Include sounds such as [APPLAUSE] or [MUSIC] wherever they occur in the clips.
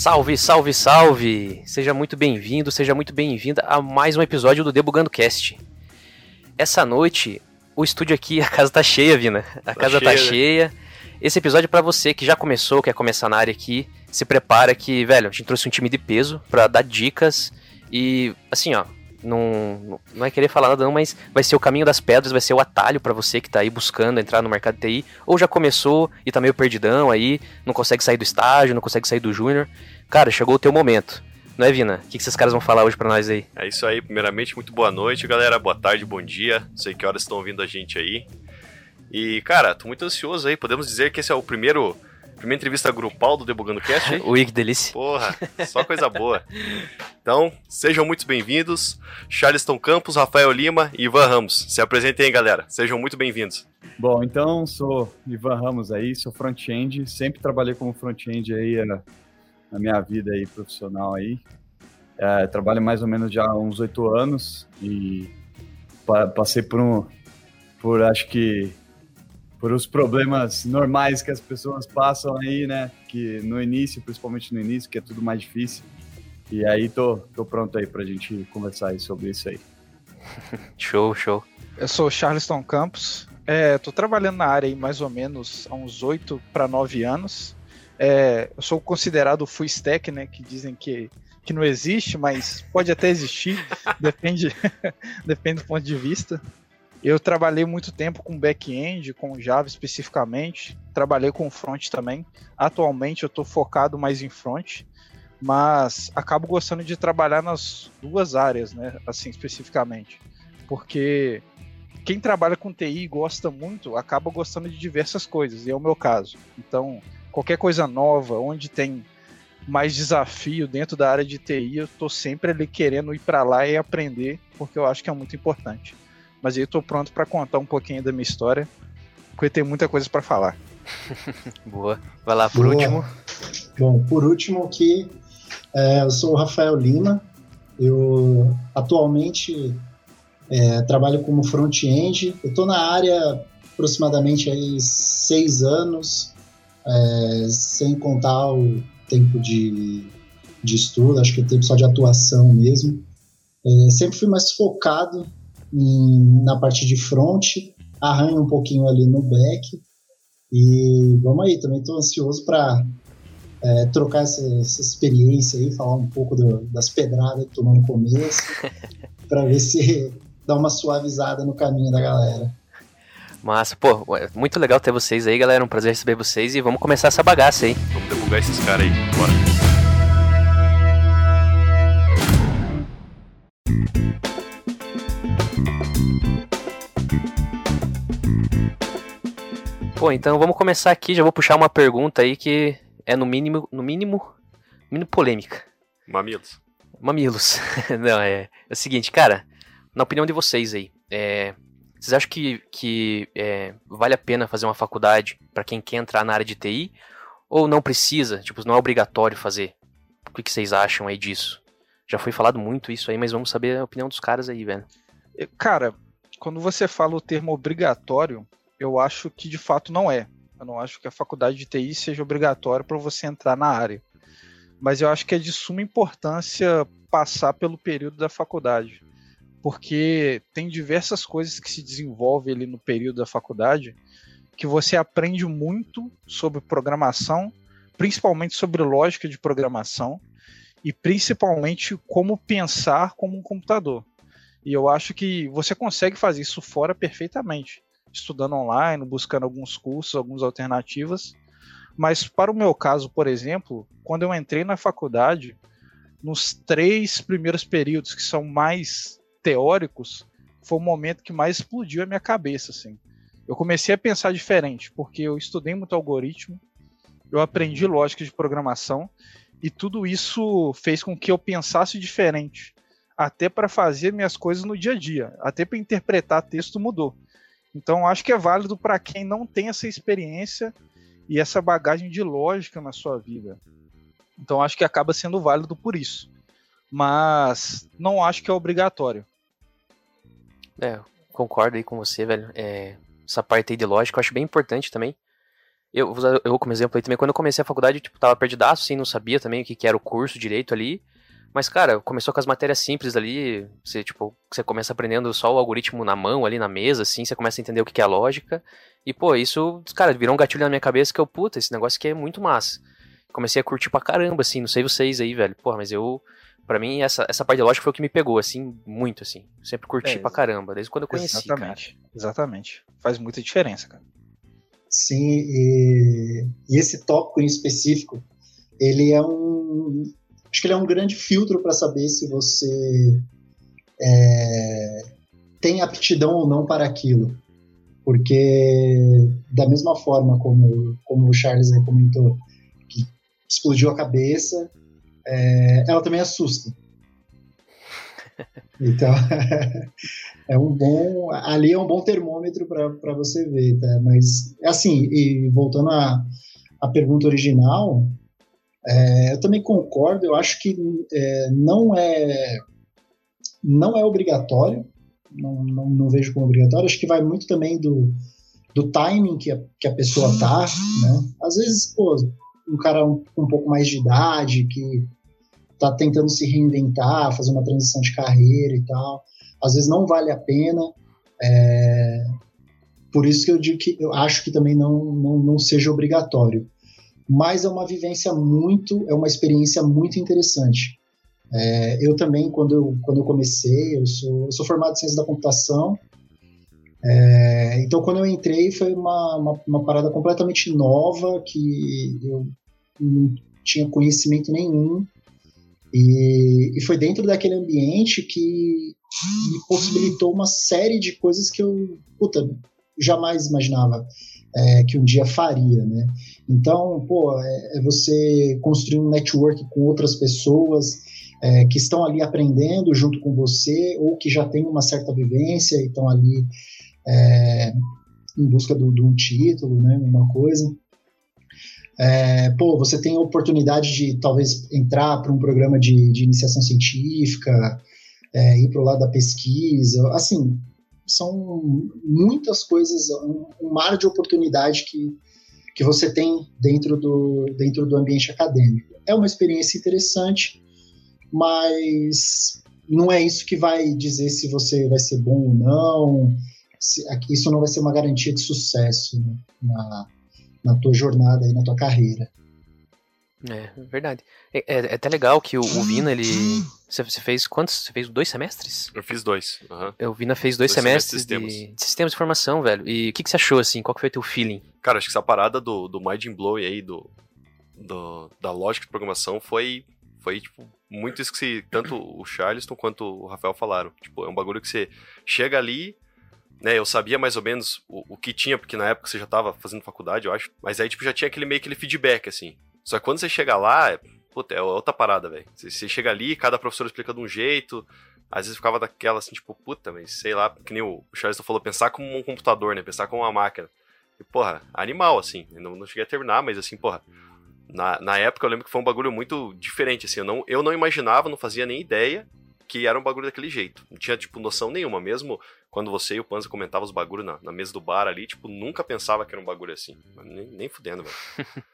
Salve, salve, salve! Seja muito bem-vindo, seja muito bem-vinda a mais um episódio do Debugando Cast. Essa noite, o estúdio aqui, [LAUGHS] a casa tá cheia, Vina. A tá casa cheia, tá cheia. Né? Esse episódio é para você que já começou, quer começar na área aqui, se prepara que, velho, a gente trouxe um time de peso para dar dicas e, assim, ó, não, não é querer falar nada não, mas vai ser o caminho das pedras, vai ser o atalho para você que tá aí buscando entrar no mercado de TI, ou já começou e tá meio perdidão aí, não consegue sair do estágio, não consegue sair do júnior. Cara, chegou o teu momento. Não é, Vina? O que, que esses caras vão falar hoje para nós aí? É isso aí. Primeiramente, muito boa noite, galera. Boa tarde, bom dia. Não sei que horas estão ouvindo a gente aí. E, cara, tô muito ansioso aí. Podemos dizer que esse é o primeiro Primeira entrevista grupal do Debugando Cast. [LAUGHS] Ui, que delícia. Porra, só coisa boa. Então, sejam muito bem-vindos. Charleston Campos, Rafael Lima e Ivan Ramos. Se apresentem aí, galera. Sejam muito bem-vindos. Bom, então, sou Ivan Ramos aí, sou front-end. Sempre trabalhei como front-end aí na, na, minha vida aí profissional aí. É, trabalho mais ou menos já há uns oito anos e passei por um, por acho que por os problemas normais que as pessoas passam aí, né? Que no início, principalmente no início, que é tudo mais difícil. E aí tô, tô pronto aí pra gente conversar aí sobre isso aí. [LAUGHS] show, show. Eu sou Charleston Campos. É, tô trabalhando na área aí mais ou menos há uns 8 para 9 anos. É, eu sou considerado full stack, né? Que dizem que, que não existe, mas pode até existir, [LAUGHS] depende, [LAUGHS] depende do ponto de vista. Eu trabalhei muito tempo com back-end, com Java especificamente, trabalhei com front também. Atualmente eu estou focado mais em front, mas acabo gostando de trabalhar nas duas áreas, né? Assim, especificamente. Porque quem trabalha com TI e gosta muito, acaba gostando de diversas coisas, e é o meu caso. Então, qualquer coisa nova, onde tem mais desafio dentro da área de TI, eu estou sempre ali querendo ir para lá e aprender, porque eu acho que é muito importante. Mas eu estou pronto para contar um pouquinho da minha história, porque tem muita coisa para falar. [LAUGHS] Boa. Vai lá, por Boa. último. Bom, por último aqui, é, eu sou o Rafael Lima. Eu atualmente é, trabalho como front-end. Eu estou na área aproximadamente aí seis anos, é, sem contar o tempo de, de estudo, acho que o tempo só de atuação mesmo. É, sempre fui mais focado em, na parte de front, arranha um pouquinho ali no back. E vamos aí, também estou ansioso para é, trocar essa, essa, experiência aí, falar um pouco do, das pedradas que tomou no começo, [LAUGHS] para ver se dá uma suavizada no caminho da galera. Massa, pô, muito legal ter vocês aí, galera. Um prazer receber vocês e vamos começar essa bagaça aí. Vamos divulgar esses caras aí, bora. Pô, então vamos começar aqui, já vou puxar uma pergunta aí que é no mínimo, no mínimo, mínimo polêmica. Mamilos. Mamilos. [LAUGHS] Não, é, é o seguinte, cara, na opinião de vocês aí, é, vocês acham que, que é, vale a pena fazer uma faculdade para quem quer entrar na área de TI? Ou não precisa? Tipo, não é obrigatório fazer? O que, que vocês acham aí disso? Já foi falado muito isso aí, mas vamos saber a opinião dos caras aí, velho. Cara, quando você fala o termo obrigatório, eu acho que de fato não é. Eu não acho que a faculdade de TI seja obrigatória para você entrar na área. Mas eu acho que é de suma importância passar pelo período da faculdade. Porque tem diversas coisas que se desenvolvem ali no período da faculdade que você aprende muito sobre programação, principalmente sobre lógica de programação e principalmente como pensar como um computador. E eu acho que você consegue fazer isso fora perfeitamente estudando online, buscando alguns cursos, algumas alternativas. Mas para o meu caso, por exemplo, quando eu entrei na faculdade, nos três primeiros períodos que são mais teóricos, foi o momento que mais explodiu a minha cabeça, assim. Eu comecei a pensar diferente, porque eu estudei muito algoritmo, eu aprendi lógica de programação, e tudo isso fez com que eu pensasse diferente, até para fazer minhas coisas no dia a dia, até para interpretar texto mudou. Então, acho que é válido para quem não tem essa experiência e essa bagagem de lógica na sua vida. Então, acho que acaba sendo válido por isso. Mas não acho que é obrigatório. É, concordo aí com você, velho. É, essa parte aí de lógica eu acho bem importante também. eu eu como exemplo aí também, quando eu comecei a faculdade, tipo, tava perdidaço, assim, não sabia também o que, que era o curso direito ali. Mas, cara, começou com as matérias simples ali, você, tipo, você começa aprendendo só o algoritmo na mão, ali na mesa, assim, você começa a entender o que, que é a lógica. E, pô, isso, cara, virou um gatilho na minha cabeça que eu, puta, esse negócio aqui é muito massa. Comecei a curtir pra caramba, assim, não sei vocês aí, velho. Porra, mas eu, para mim, essa, essa parte de lógica foi o que me pegou, assim, muito, assim. Sempre curti é, pra caramba, desde quando eu conheci, Exatamente, cara. exatamente. Faz muita diferença, cara. Sim, e, e esse tópico em específico, ele é um, acho que ele é um grande filtro para saber se você é, tem aptidão ou não para aquilo. Porque, da mesma forma como, como o Charles comentou, que explodiu a cabeça, é, ela também assusta. [LAUGHS] Então, [LAUGHS] é um bom. Ali é um bom termômetro para você ver, tá? Mas, assim, e voltando à, à pergunta original, é, eu também concordo, eu acho que é, não é não é obrigatório, não, não, não, vejo como obrigatório, acho que vai muito também do, do timing que a, que a pessoa tá, né? Às vezes, pô, um cara um, um pouco mais de idade, que tá tentando se reinventar, fazer uma transição de carreira e tal, às vezes não vale a pena, é, por isso que eu digo que eu acho que também não, não, não seja obrigatório mas é uma vivência muito, é uma experiência muito interessante. É, eu também, quando eu, quando eu comecei, eu sou, eu sou formado em ciência da computação, é, então quando eu entrei foi uma, uma, uma, parada completamente nova, que eu não tinha conhecimento nenhum, e, e foi dentro daquele ambiente que me possibilitou uma série de coisas que eu, puta, jamais imaginava é, que um dia faria, né? Então, pô, é, é, você construir um network com outras pessoas é, que estão ali aprendendo junto com você ou que já têm uma certa vivência e estão ali é, em busca de um título, né? Uma coisa. É, pô, você tem a oportunidade de talvez entrar para um programa de, de iniciação científica, é, ir para o lado da pesquisa, assim, são muitas coisas, um, um, mar de oportunidade que, que você tem dentro do, dentro do ambiente acadêmico. É uma experiência interessante, mas não é isso que vai dizer se você vai ser bom ou não. Se, isso não vai ser uma garantia de sucesso né, na, na tua jornada e na tua carreira. É, verdade. É, é, é, até legal que o, o Vina, ele. Você, você, fez quantos? Você fez dois semestres? Eu fiz dois. Uhum. O Vina fez dois, dois semestres, semestres de, de, sistemas de informação, velho. E o que, que você achou, assim? Qual que foi o teu feeling? Cara, acho que essa parada do, do mind blowing aí, do, do, da lógica de programação, foi, foi tipo, muito isso que se, tanto o Charleston quanto o Rafael falaram. Tipo, é um bagulho que você chega ali, né, eu sabia mais ou menos o, o que tinha, porque na época você já tava fazendo faculdade, eu acho. Mas aí, tipo, já tinha aquele meio aquele feedback, assim. Só que quando você chega lá, é, puta, é outra parada, velho. Você, você, chega ali, cada professor explica de um jeito. Às vezes ficava daquela assim, tipo, puta, mas sei lá, que nem o Charles falou, pensar como um computador, né? Pensar como uma máquina. E, porra, animal, assim. Não, não cheguei a terminar, mas assim, porra. Na, na época eu lembro que foi um bagulho muito diferente, assim. Eu não, eu não imaginava, não fazia nem ideia que era um bagulho daquele jeito. Não tinha, tipo, noção nenhuma. Mesmo quando você e o Panza comentavam os bagulhos na, na mesa do bar ali, tipo, nunca pensava que era um bagulho assim. Nem, nem fudendo, velho. [LAUGHS]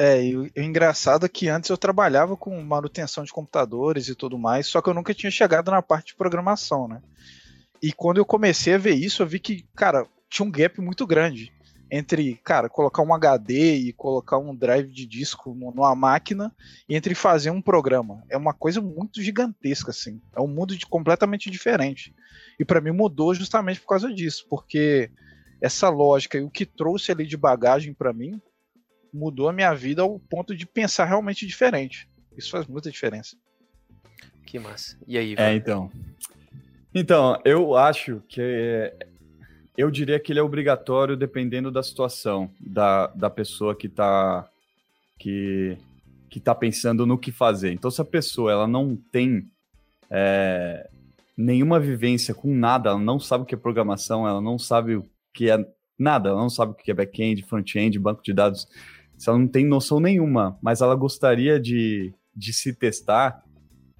É, e o, engraçado é que antes eu trabalhava com manutenção de computadores e tudo mais, só que eu nunca tinha chegado na parte de programação, né? E quando eu comecei a ver isso, eu vi que, cara, tinha um gap muito grande entre, cara, colocar um HD e colocar um drive de disco numa máquina e entre fazer um programa. É uma coisa muito gigantesca, assim. É um mundo de, completamente diferente. E para mim mudou justamente por causa disso, porque essa lógica e o que trouxe ali de bagagem para mim mudou a minha vida ao ponto de pensar realmente diferente. Isso faz muita diferença. Que massa. E aí, É, então. Então, eu acho que eu diria que ele é obrigatório dependendo da situação da, da pessoa que está que, que tá pensando no que fazer. Então, se a pessoa ela não tem é, nenhuma vivência com nada, ela não sabe o que é programação, ela não sabe o que é nada, ela não sabe o que é back-end, front-end, banco de dados, se ela não tem noção nenhuma, mas ela gostaria de, de se testar,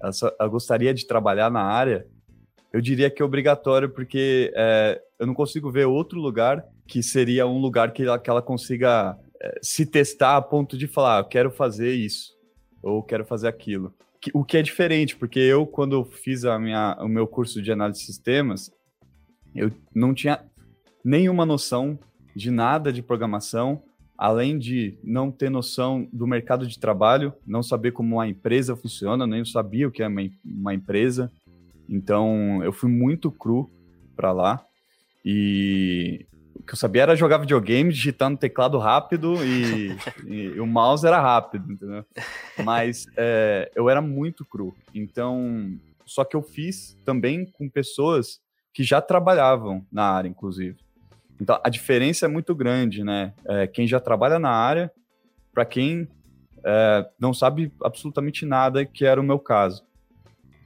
ela, só, ela gostaria de trabalhar na área, eu diria que é obrigatório, porque é, eu não consigo ver outro lugar que seria um lugar que ela, que ela consiga é, se testar a ponto de falar, ah, quero fazer isso, ou quero fazer aquilo. O que é diferente, porque eu, quando fiz a minha, o meu curso de análise de sistemas, eu não tinha nenhuma noção de nada de programação, além de não ter noção do mercado de trabalho, não saber como uma empresa funciona, nem sabia o que é uma, uma empresa. Então, eu fui muito cru para lá. E o que eu sabia era jogar videogame, digitando teclado rápido [LAUGHS] e, e o mouse era rápido, entendeu? Mas é, eu era muito cru. Então, só que eu fiz também com pessoas que já trabalhavam na área, inclusive. Então, a diferença é muito grande, né? É, quem já trabalha na área, para quem é, não sabe absolutamente nada, que era o meu caso.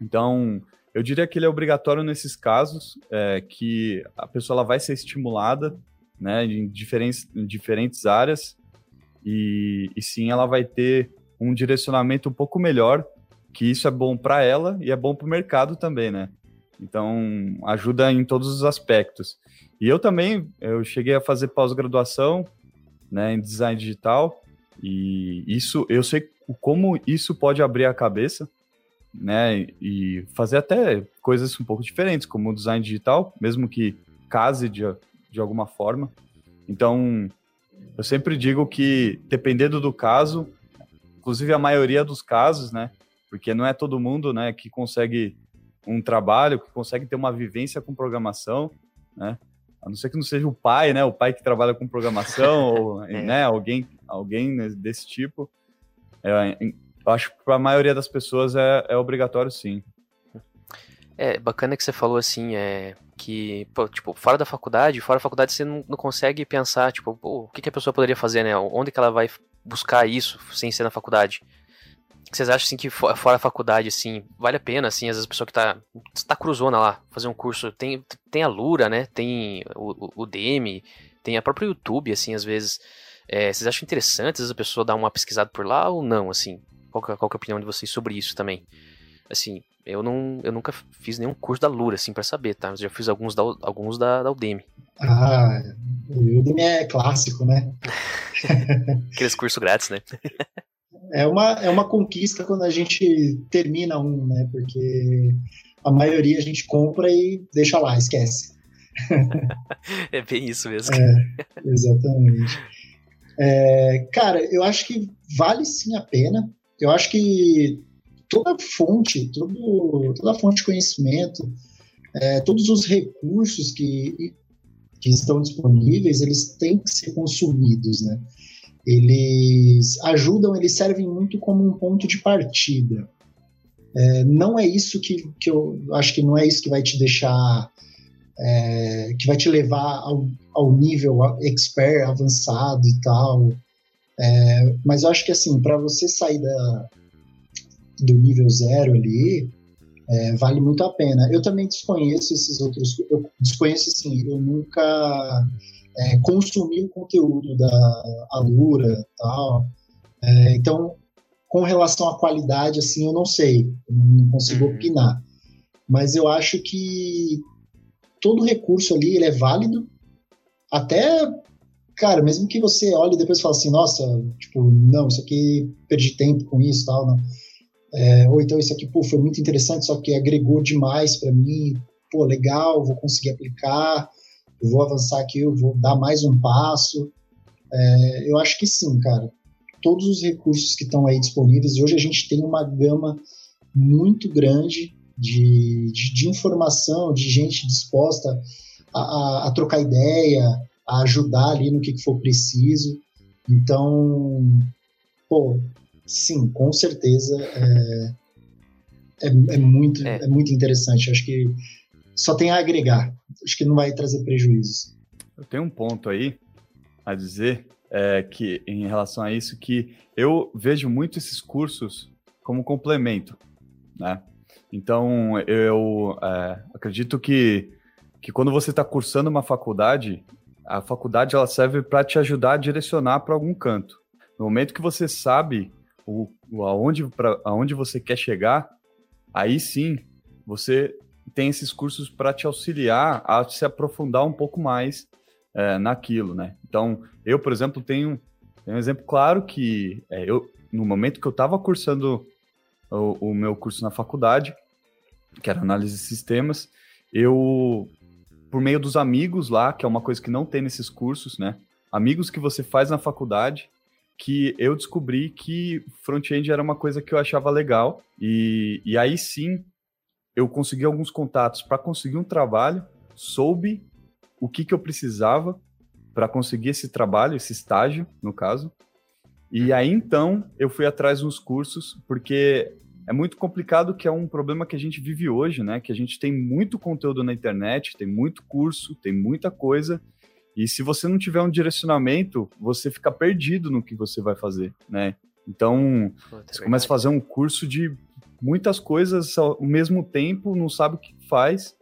Então, eu diria que ele é obrigatório nesses casos, é, que a pessoa ela vai ser estimulada né, em, diferentes, em diferentes áreas, e, e sim ela vai ter um direcionamento um pouco melhor, que isso é bom para ela e é bom para o mercado também, né? Então, ajuda em todos os aspectos. E eu também, eu cheguei a fazer pós-graduação né, em design digital, e isso, eu sei como isso pode abrir a cabeça, né, e fazer até coisas um pouco diferentes, como o design digital, mesmo que case de, de alguma forma. Então, eu sempre digo que, dependendo do caso, inclusive a maioria dos casos, né, porque não é todo mundo, né, que consegue um trabalho, que consegue ter uma vivência com programação, né? A não ser que não seja o pai, né? O pai que trabalha com programação, [LAUGHS] ou é. né? alguém, alguém desse tipo. É, eu acho que para a maioria das pessoas é, é obrigatório, sim. É bacana que você falou assim, é que, pô, tipo, fora da faculdade, fora da faculdade você não, não consegue pensar, tipo, pô, o que, que a pessoa poderia fazer, né? Onde que ela vai buscar isso sem ser na faculdade? vocês acham assim que fora a faculdade assim, vale a pena assim, às vezes a pessoa que tá tá cruzona lá, fazer um curso, tem tem a Lura, né? Tem o, o DM, tem a própria YouTube assim, às vezes. É, vocês acham interessante às vezes a pessoa dar uma pesquisada por lá ou não, assim? Qual que, é, qual é a opinião de vocês sobre isso também? Assim, eu não eu nunca fiz nenhum curso da Lura assim para saber, tá? Mas já fiz alguns da alguns da, da Udemy. Ah, o Udemy é clássico, né? [LAUGHS] Aqueles cursos grátis, né? é uma, é uma conquista quando a gente termina um, né? Porque a maioria a gente compra e deixa lá, esquece. [LAUGHS] é bem isso mesmo. É, exatamente. É, cara, eu acho que vale sim a pena. Eu acho que toda fonte, todo, toda fonte de conhecimento, é, todos os recursos que, que estão disponíveis, eles têm que ser consumidos, né? eles ajudam, eles servem muito como um ponto de partida. É, não é isso que, que eu acho que não é isso que vai te deixar, é, que vai te levar ao, ao nível expert, avançado e tal. É, mas eu acho que assim, para você sair da, do nível zero ali, é, vale muito a pena. Eu também desconheço esses outros, eu desconheço assim, eu nunca é, consumir o conteúdo da Alura e tal. É, então, com relação à qualidade, assim, eu não sei, eu não consigo uhum. opinar. Mas eu acho que todo recurso ali ele é válido, até, cara, mesmo que você olhe e depois fale assim, nossa, tipo, não, isso aqui perdi tempo com isso tal, não. É, ou então isso aqui, pô, foi muito interessante, só que agregou demais para mim, pô, legal, vou conseguir aplicar vou avançar aqui, eu vou dar mais um passo. É, eu acho que sim, cara. Todos os recursos que estão aí disponíveis, hoje a gente tem uma gama muito grande de, de, de informação, de gente disposta a, a, a, trocar ideia, a ajudar ali no que, que for preciso. Então, pô, sim, com certeza é, é, é muito, é. é muito interessante. acho que só tem a agregar. Acho que não vai trazer prejuízos. Eu tenho um ponto aí a dizer é, que em relação a isso que eu vejo muito esses cursos como complemento, né? Então eu é, acredito que que quando você está cursando uma faculdade, a faculdade ela serve para te ajudar a direcionar para algum canto. No momento que você sabe o, o aonde, pra, aonde você quer chegar, aí sim você tem esses cursos para te auxiliar a se aprofundar um pouco mais é, naquilo, né? Então, eu, por exemplo, tenho Tem um exemplo claro que é, eu, no momento que eu estava cursando o, o, meu curso na faculdade, que era análise de sistemas, eu, por meio dos amigos lá, que é uma coisa que não tem nesses cursos, né? Amigos que você faz na faculdade, que eu descobri que front-end era uma coisa que eu achava legal. E, e aí sim, eu consegui alguns contatos para conseguir um trabalho, soube o que, que eu precisava para conseguir esse trabalho, esse estágio, no caso. E aí então eu fui atrás dos cursos, porque é muito complicado, que é um problema que a gente vive hoje, né? Que a gente tem muito conteúdo na internet, tem muito curso, tem muita coisa, e se você não tiver um direcionamento, você fica perdido no que você vai fazer, né? Então, você começa a fazer um curso de muitas coisas ao mesmo tempo, não sabe o que faz,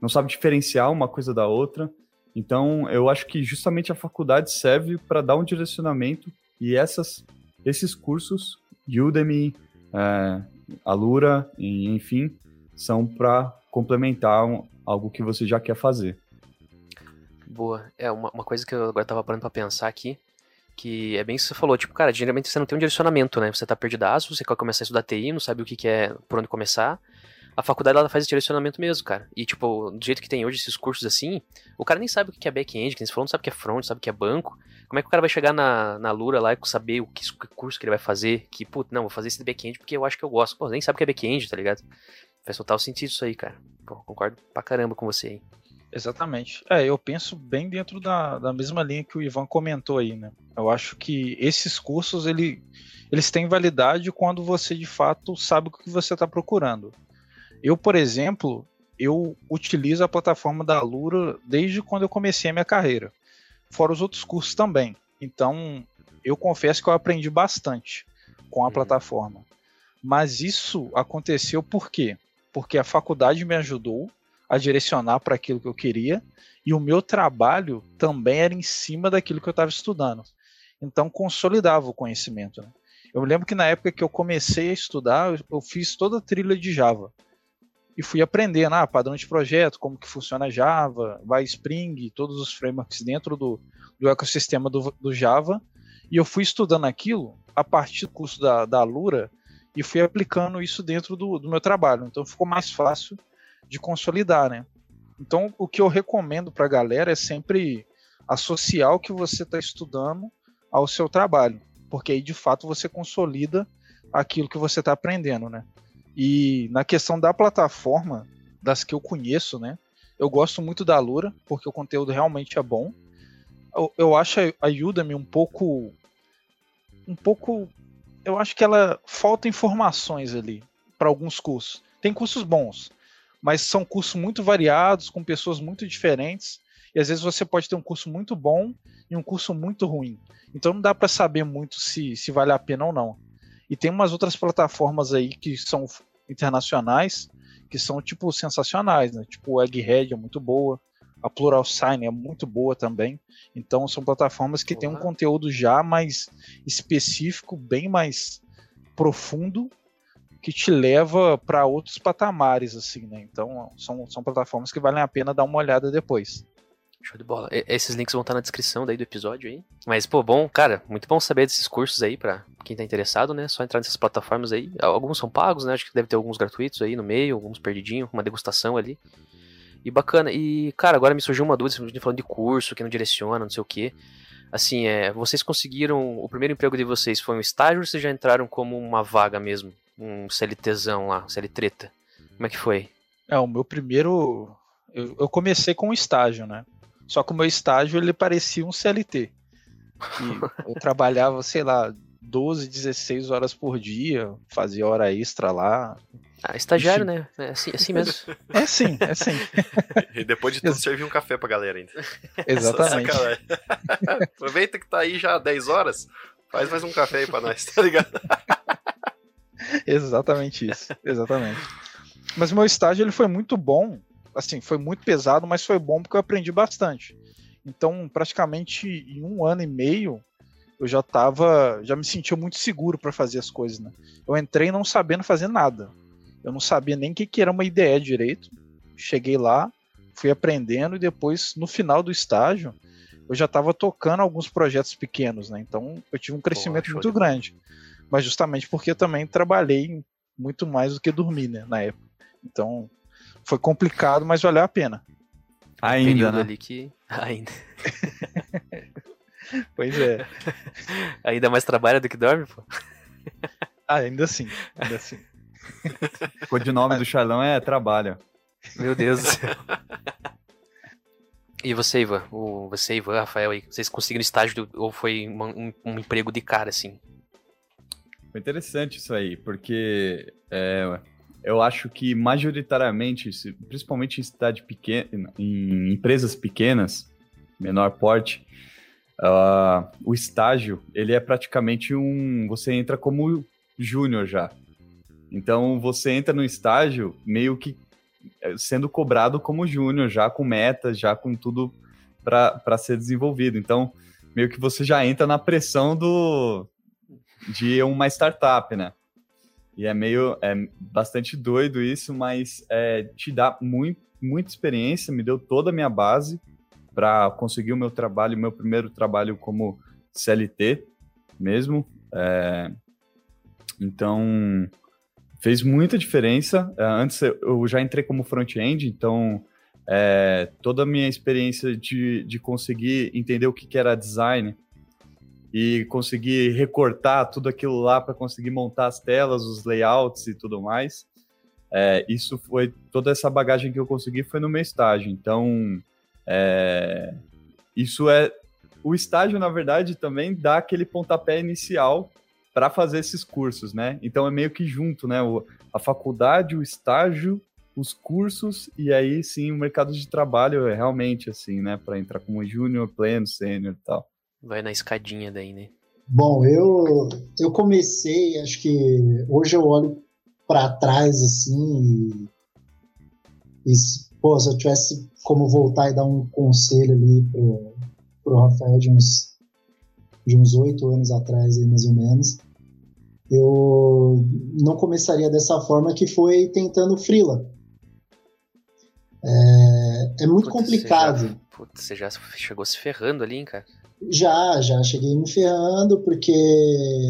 não sabe diferenciar uma coisa da outra. Então, eu acho que justamente a faculdade serve para dar um direcionamento e essas, esses cursos, Udemy, é, Alura, e, enfim, são para complementar um, algo que você já quer fazer. Boa. É, uma, uma coisa que eu agora tava parando pra pensar aqui, que é bem isso que você falou, tipo, cara, geralmente você não tem um direcionamento, né? Você tá perdidaço, você quer começar a estudar TI, não sabe o que, que é, por onde começar. A faculdade, ela faz esse direcionamento mesmo, cara. E, tipo, do jeito que tem hoje esses cursos assim, o cara nem sabe o que é back-end, que você falou, não sabe o que é front, sabe o que é banco. Como é que o cara vai chegar na, na Lura lá e saber o que, que curso que ele vai fazer? Que, putz, não, vou fazer esse back-end porque eu acho que eu gosto. Pô, nem sabe o que é back-end, tá ligado? Faz total sentido isso aí, cara. Pô, concordo pra caramba com você aí. Exatamente. É, eu penso bem dentro da, da mesma linha que o Ivan comentou aí, né? Eu acho que esses cursos, ele, eles têm validade quando você de fato sabe o que você está procurando. Eu, por exemplo, eu utilizo a plataforma da Alura desde quando eu comecei a minha carreira, fora os outros cursos também. Então, eu confesso que eu aprendi bastante com a uhum. plataforma. Mas isso aconteceu por quê? Porque a faculdade me ajudou a direcionar para aquilo que eu queria, e o meu trabalho também era em cima daquilo que eu estava estudando. Então consolidava o conhecimento. Né? Eu me lembro que na época que eu comecei a estudar, eu fiz toda a trilha de Java. E fui aprendendo, ah, padrão de projeto, como que funciona Java, vai Spring, todos os frameworks dentro do, do ecossistema do, do Java. E eu fui estudando aquilo a partir do curso da, da Lura e fui aplicando isso dentro do, do meu trabalho. Então ficou mais fácil de consolidar, né? Então, o que eu recomendo para a galera é sempre associar o que você está estudando ao seu trabalho, porque aí de fato você consolida aquilo que você está aprendendo, né? E na questão da plataforma, das que eu conheço, né? Eu gosto muito da Lura, porque o conteúdo realmente é bom. Eu, eu acho a Udemy um pouco. Um pouco. Eu acho que ela falta informações ali para alguns cursos. Tem cursos bons, mas são cursos muito variados, com pessoas muito diferentes, e às vezes você pode ter um curso muito bom e um curso muito ruim. Então não dá para saber muito se, se vale a pena ou não. E tem umas outras plataformas aí que são internacionais, que são tipo sensacionais, né? Tipo o Egghead é muito boa, a Plural Sign é muito boa também. Então são plataformas que uhum. têm um conteúdo já mais específico, bem mais profundo que te leva para outros patamares, assim, né? Então, são, são plataformas que valem a pena dar uma olhada depois. Show de bola. E, esses links vão estar na descrição daí do episódio aí. Mas, pô, bom, cara, muito bom saber desses cursos aí para quem tá interessado, né? Só entrar nessas plataformas aí. Alguns são pagos, né? Acho que deve ter alguns gratuitos aí no meio, alguns perdidinhos, uma degustação ali. E bacana. E, cara, agora me surgiu uma dúvida, gente falando de curso, que não direciona, não sei o quê. Assim, é, vocês conseguiram. O primeiro emprego de vocês foi um estágio ou vocês já entraram como uma vaga mesmo? um CLTzão lá, CLTreta. Como é que foi? É, o meu primeiro. Eu, eu comecei com um estágio, né? Só que o meu estágio ele parecia um CLT. E [LAUGHS] eu trabalhava, sei lá, 12, 16 horas por dia, fazia hora extra lá. Ah, estagiário, Enfim. né? É assim, é assim mesmo. É sim, é sim. e depois de tudo, servir um café pra galera ainda. Exatamente. [LAUGHS] Aproveita que tá aí já 10 horas, faz mais um café aí pra nós, tá ligado? Exatamente isso. Exatamente. Mas o meu estágio ele foi muito bom. Assim, foi muito pesado, mas foi bom porque eu aprendi bastante. Então, praticamente em um ano e meio, eu já tava, já me sentia muito seguro para fazer as coisas, né? Eu entrei não sabendo fazer nada. Eu não sabia nem o que, que era uma IDE direito. Cheguei lá, fui aprendendo e depois, no final do estágio, eu já estava tocando alguns projetos pequenos, né? Então eu tive um crescimento Pô, muito grande. Mas justamente porque eu também trabalhei muito mais do que dormir, né, na época. Então foi complicado, mas valeu a pena. Ainda, né? ali que [LAUGHS] ainda. [LAUGHS] pois é. [LAUGHS] ainda mais trabalha do que dorme, pô. Ah, ainda assim, ainda assim. O codinome do Charlão é trabalho. Meu Deus do céu. E você, Ivan? O, você, Ivan, Rafael, aí, vocês conseguiram estágio ou foi um, um, emprego de cara, assim? Foi interessante isso aí, porque é, eu acho que majoritariamente, principalmente em cidade pequena, em empresas pequenas, menor porte, uh, o estágio ele é praticamente um, você entra como júnior já. Então você entra no estágio meio que é, sendo cobrado como júnior, já com metas, já com tudo para ser desenvolvido. Então, meio que você já entra na pressão do de uma startup, né? E é meio é bastante doido isso, mas é, te dá muito, muita experiência, me deu toda a minha base para conseguir o meu trabalho, meu primeiro trabalho como CLT mesmo. É, então, fez muita diferença. É, antes eu já entrei como front-end, então é, toda a minha experiência de, de conseguir entender o que, que era design e conseguir recortar tudo aquilo lá para conseguir montar as telas, os layouts e tudo mais. É, isso foi toda essa bagagem que eu consegui foi no meu estágio. Então, é, isso é o estágio, na verdade, também dá aquele pontapé inicial para fazer esses cursos, né? Então é meio que junto, né? O, a faculdade, o estágio, os cursos e aí sim o mercado de trabalho é realmente assim, né? Para entrar como júnior, pleno, sênior e tal. Vai na escadinha daí, né? Bom, eu eu comecei, acho que hoje eu olho para trás assim e, e pô, se eu tivesse como voltar e dar um conselho ali pro, pro Rafael de uns de uns oito anos atrás, aí, mais ou menos, eu não começaria dessa forma que foi tentando freela. É, é muito Putz, complicado. Você já, Putz, você já chegou se ferrando ali, hein, cara? Já, já cheguei me ferrando, porque,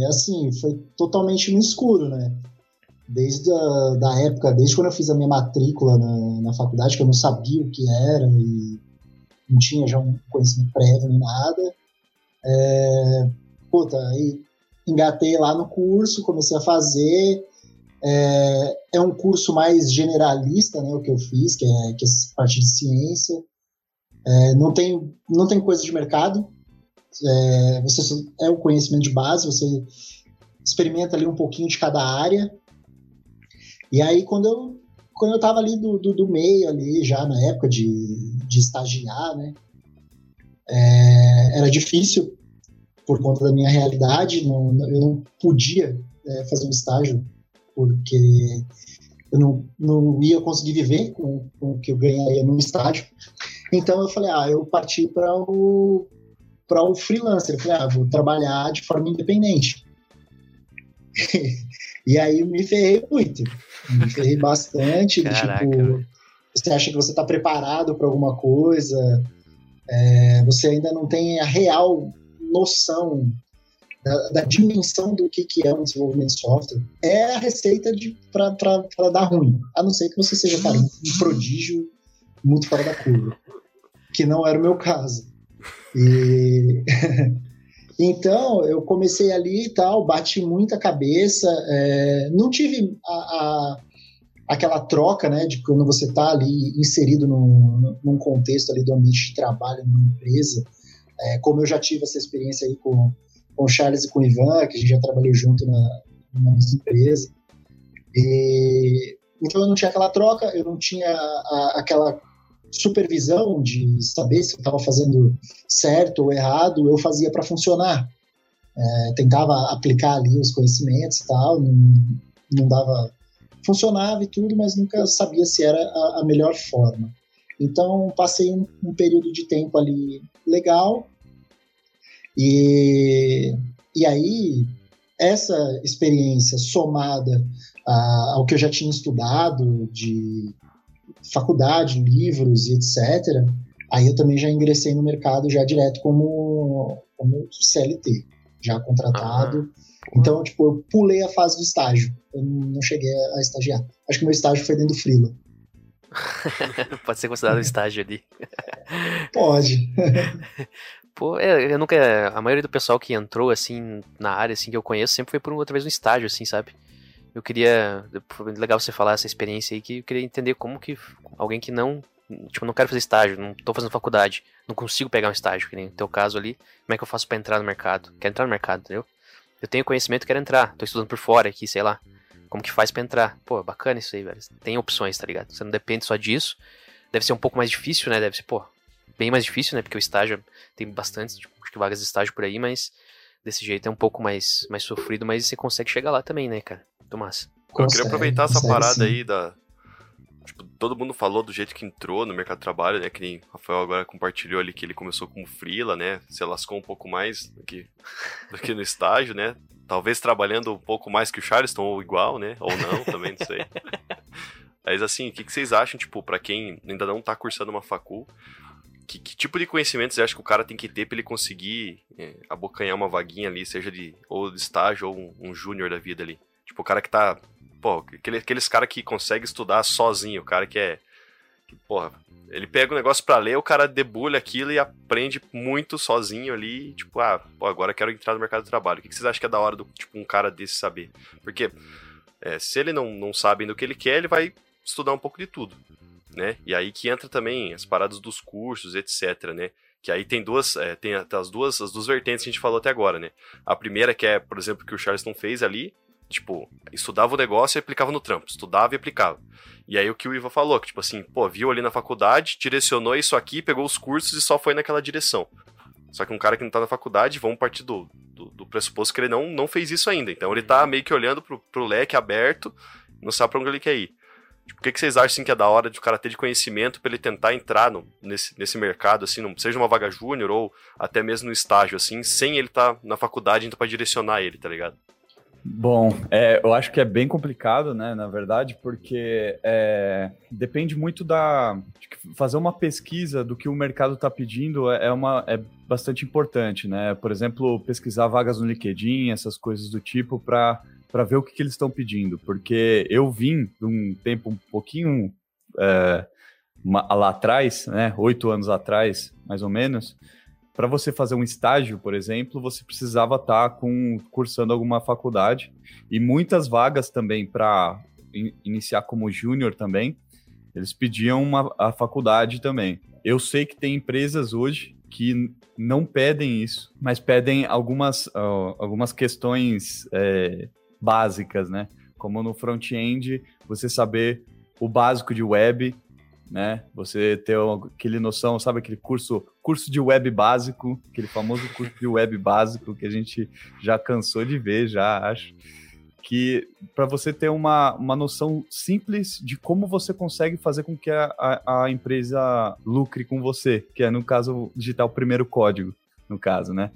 assim, foi totalmente no escuro, né? Desde a da época, desde quando eu fiz a minha matrícula na, na faculdade, que eu não sabia o que era e não tinha já um conhecimento prévio nem nada. É, puta, aí engatei lá no curso, comecei a fazer. É, é, um curso mais generalista, né, o que eu fiz, que é, que é parte de ciência. É, não, tem, não tem coisa de mercado. É, você é o conhecimento de base, você experimenta ali um pouquinho de cada área. E aí, quando eu, quando eu tava ali do, do, do meio, ali, já na época de, de estagiar, né, é, era difícil por conta da minha realidade, não, eu não podia é, fazer um estágio porque eu não, não ia conseguir viver com, com o que eu ganharia no estágio. Então eu falei, ah, eu parti para o para o freelancer. Eu falei, ah, vou trabalhar de forma independente. [LAUGHS] e aí me ferrei muito. Me ferrei bastante. Caraca, tipo, você acha que você está preparado para alguma coisa, é, você ainda não tem a real noção da, da, dimensão do que, que é um desenvolvimento de software, é a receita para dar ruim. A não ser que você seja cara, um prodígio muito fora da curva, que não era o meu caso. E [LAUGHS] então eu comecei ali e tal, bati muita cabeça, é, não tive a, a, aquela troca, né, de quando você está ali inserido num, num contexto ali do ambiente de trabalho numa empresa, é, como eu já tive essa experiência aí com, com o Charles e com o Ivan, que a gente já trabalhou junto na, na empresa. E, então eu não tinha aquela troca, eu não tinha a, aquela supervisão de saber se eu estava fazendo certo ou errado, eu fazia para funcionar. É, tentava aplicar ali os conhecimentos e tal, não, não dava. Funcionava e tudo, mas nunca sabia se era a, a melhor forma. Então, passei um, um período de tempo ali legal. E, e aí, essa experiência somada ao que eu já tinha estudado de faculdade, livros e etc., Aí eu também já ingressei no mercado já direto como, como CLT, já contratado. Então, tipo, eu pulei a fase do estágio. Eu não cheguei a estagiar. Acho que meu estágio foi dentro do Freela. [LAUGHS] Pode ser considerado um estágio ali. [LAUGHS] Pode. [LAUGHS] Pô, é, eu nunca. A maioria do pessoal que entrou, assim, na área, assim, que eu conheço, sempre foi por outra vez um estágio, assim, sabe? Eu queria. Foi legal você falar essa experiência aí, que eu queria entender como que alguém que não. Tipo, não quero fazer estágio, não tô fazendo faculdade, não consigo pegar um estágio, que nem no teu caso ali, como é que eu faço para entrar no mercado? Quero entrar no mercado, entendeu? Eu tenho conhecimento, quero entrar, tô estudando por fora aqui, sei lá. Como que faz para entrar? Pô, bacana isso aí, velho. Tem opções, tá ligado? Você não depende só disso. Deve ser um pouco mais difícil, né? Deve ser, pô, bem mais difícil, né? Porque o estágio tem bastante, tipo, acho que vagas de estágio por aí, mas desse jeito é um pouco mais, mais sofrido, mas você consegue chegar lá também, né, cara? Tomás. Eu queria aproveitar essa parada sim. aí da. Tipo, todo mundo falou do jeito que entrou no mercado de trabalho, né? Que nem o Rafael agora compartilhou ali que ele começou como freela, né? Se lascou um pouco mais do que, do que no estágio, né? Talvez trabalhando um pouco mais que o Charleston, ou igual, né? Ou não, também não sei. [LAUGHS] Mas assim, o que, que vocês acham, tipo, para quem ainda não tá cursando uma facul, que, que, tipo de conhecimentos você acha que o cara tem que ter pra ele conseguir é, abocanhar uma vaguinha ali, seja de ou de estágio ou um, um júnior da vida ali? Tipo, o cara que tá. Pô, aquele, aqueles cara que consegue estudar sozinho, o cara que é. Que, porra, ele pega o um negócio para ler, o cara debulha aquilo e aprende muito sozinho ali. Tipo, ah, pô, agora quero entrar no mercado de trabalho. O que vocês acham que é da hora do tipo um cara desse saber? Porque é, se ele não, não sabe do que ele quer, ele vai estudar um pouco de tudo, né? E aí que entra também as paradas dos cursos, etc, né? Que aí tem duas, é, tem as duas, as duas vertentes que a gente falou até agora, né? A primeira que é, por exemplo, que o Charleston fez ali, tipo, estudava o negócio e aplicava no trampo, estudava e aplicava. E aí o que o Iva falou, que tipo assim, pô, viu ali na faculdade, direcionou isso aqui, pegou os cursos e só foi naquela direção. Só que um cara que não tá na faculdade, vamos partir do, do, do pressuposto que ele não, não fez isso ainda. Então ele tá meio que olhando pro, pro leque aberto, não sabe pra onde ele quer ir. Tipo, o que, que vocês acham assim, que é da hora de o cara ter de conhecimento para ele tentar entrar no, nesse, nesse mercado, assim, não, seja uma vaga júnior ou até mesmo no estágio, assim, sem ele estar tá na faculdade, então pra direcionar ele, tá ligado? Bom, é, eu acho que é bem complicado, né, na verdade, porque é, depende muito da. Fazer uma pesquisa do que o mercado está pedindo é, é, uma, é bastante importante, né? Por exemplo, pesquisar vagas no LinkedIn, essas coisas do tipo, para ver o que, que eles estão pedindo. Porque eu vim de um tempo um pouquinho é, lá atrás, né, oito anos atrás, mais ou menos, para você fazer um estágio, por exemplo, você precisava estar tá com cursando alguma faculdade e muitas vagas também para in, iniciar como júnior também, eles pediam uma a faculdade também. Eu sei que tem empresas hoje que não pedem isso, mas pedem algumas, uh, algumas questões é, básicas, né? Como no front-end, você saber o básico de web, né? Você ter aquele noção, sabe aquele curso, curso de web básico, aquele famoso curso de web básico que a gente já cansou de ver, já acho. Que para você ter uma, uma noção simples de como você consegue fazer com que a, a, a empresa lucre com você, que é no caso digitar o primeiro código, no caso, né?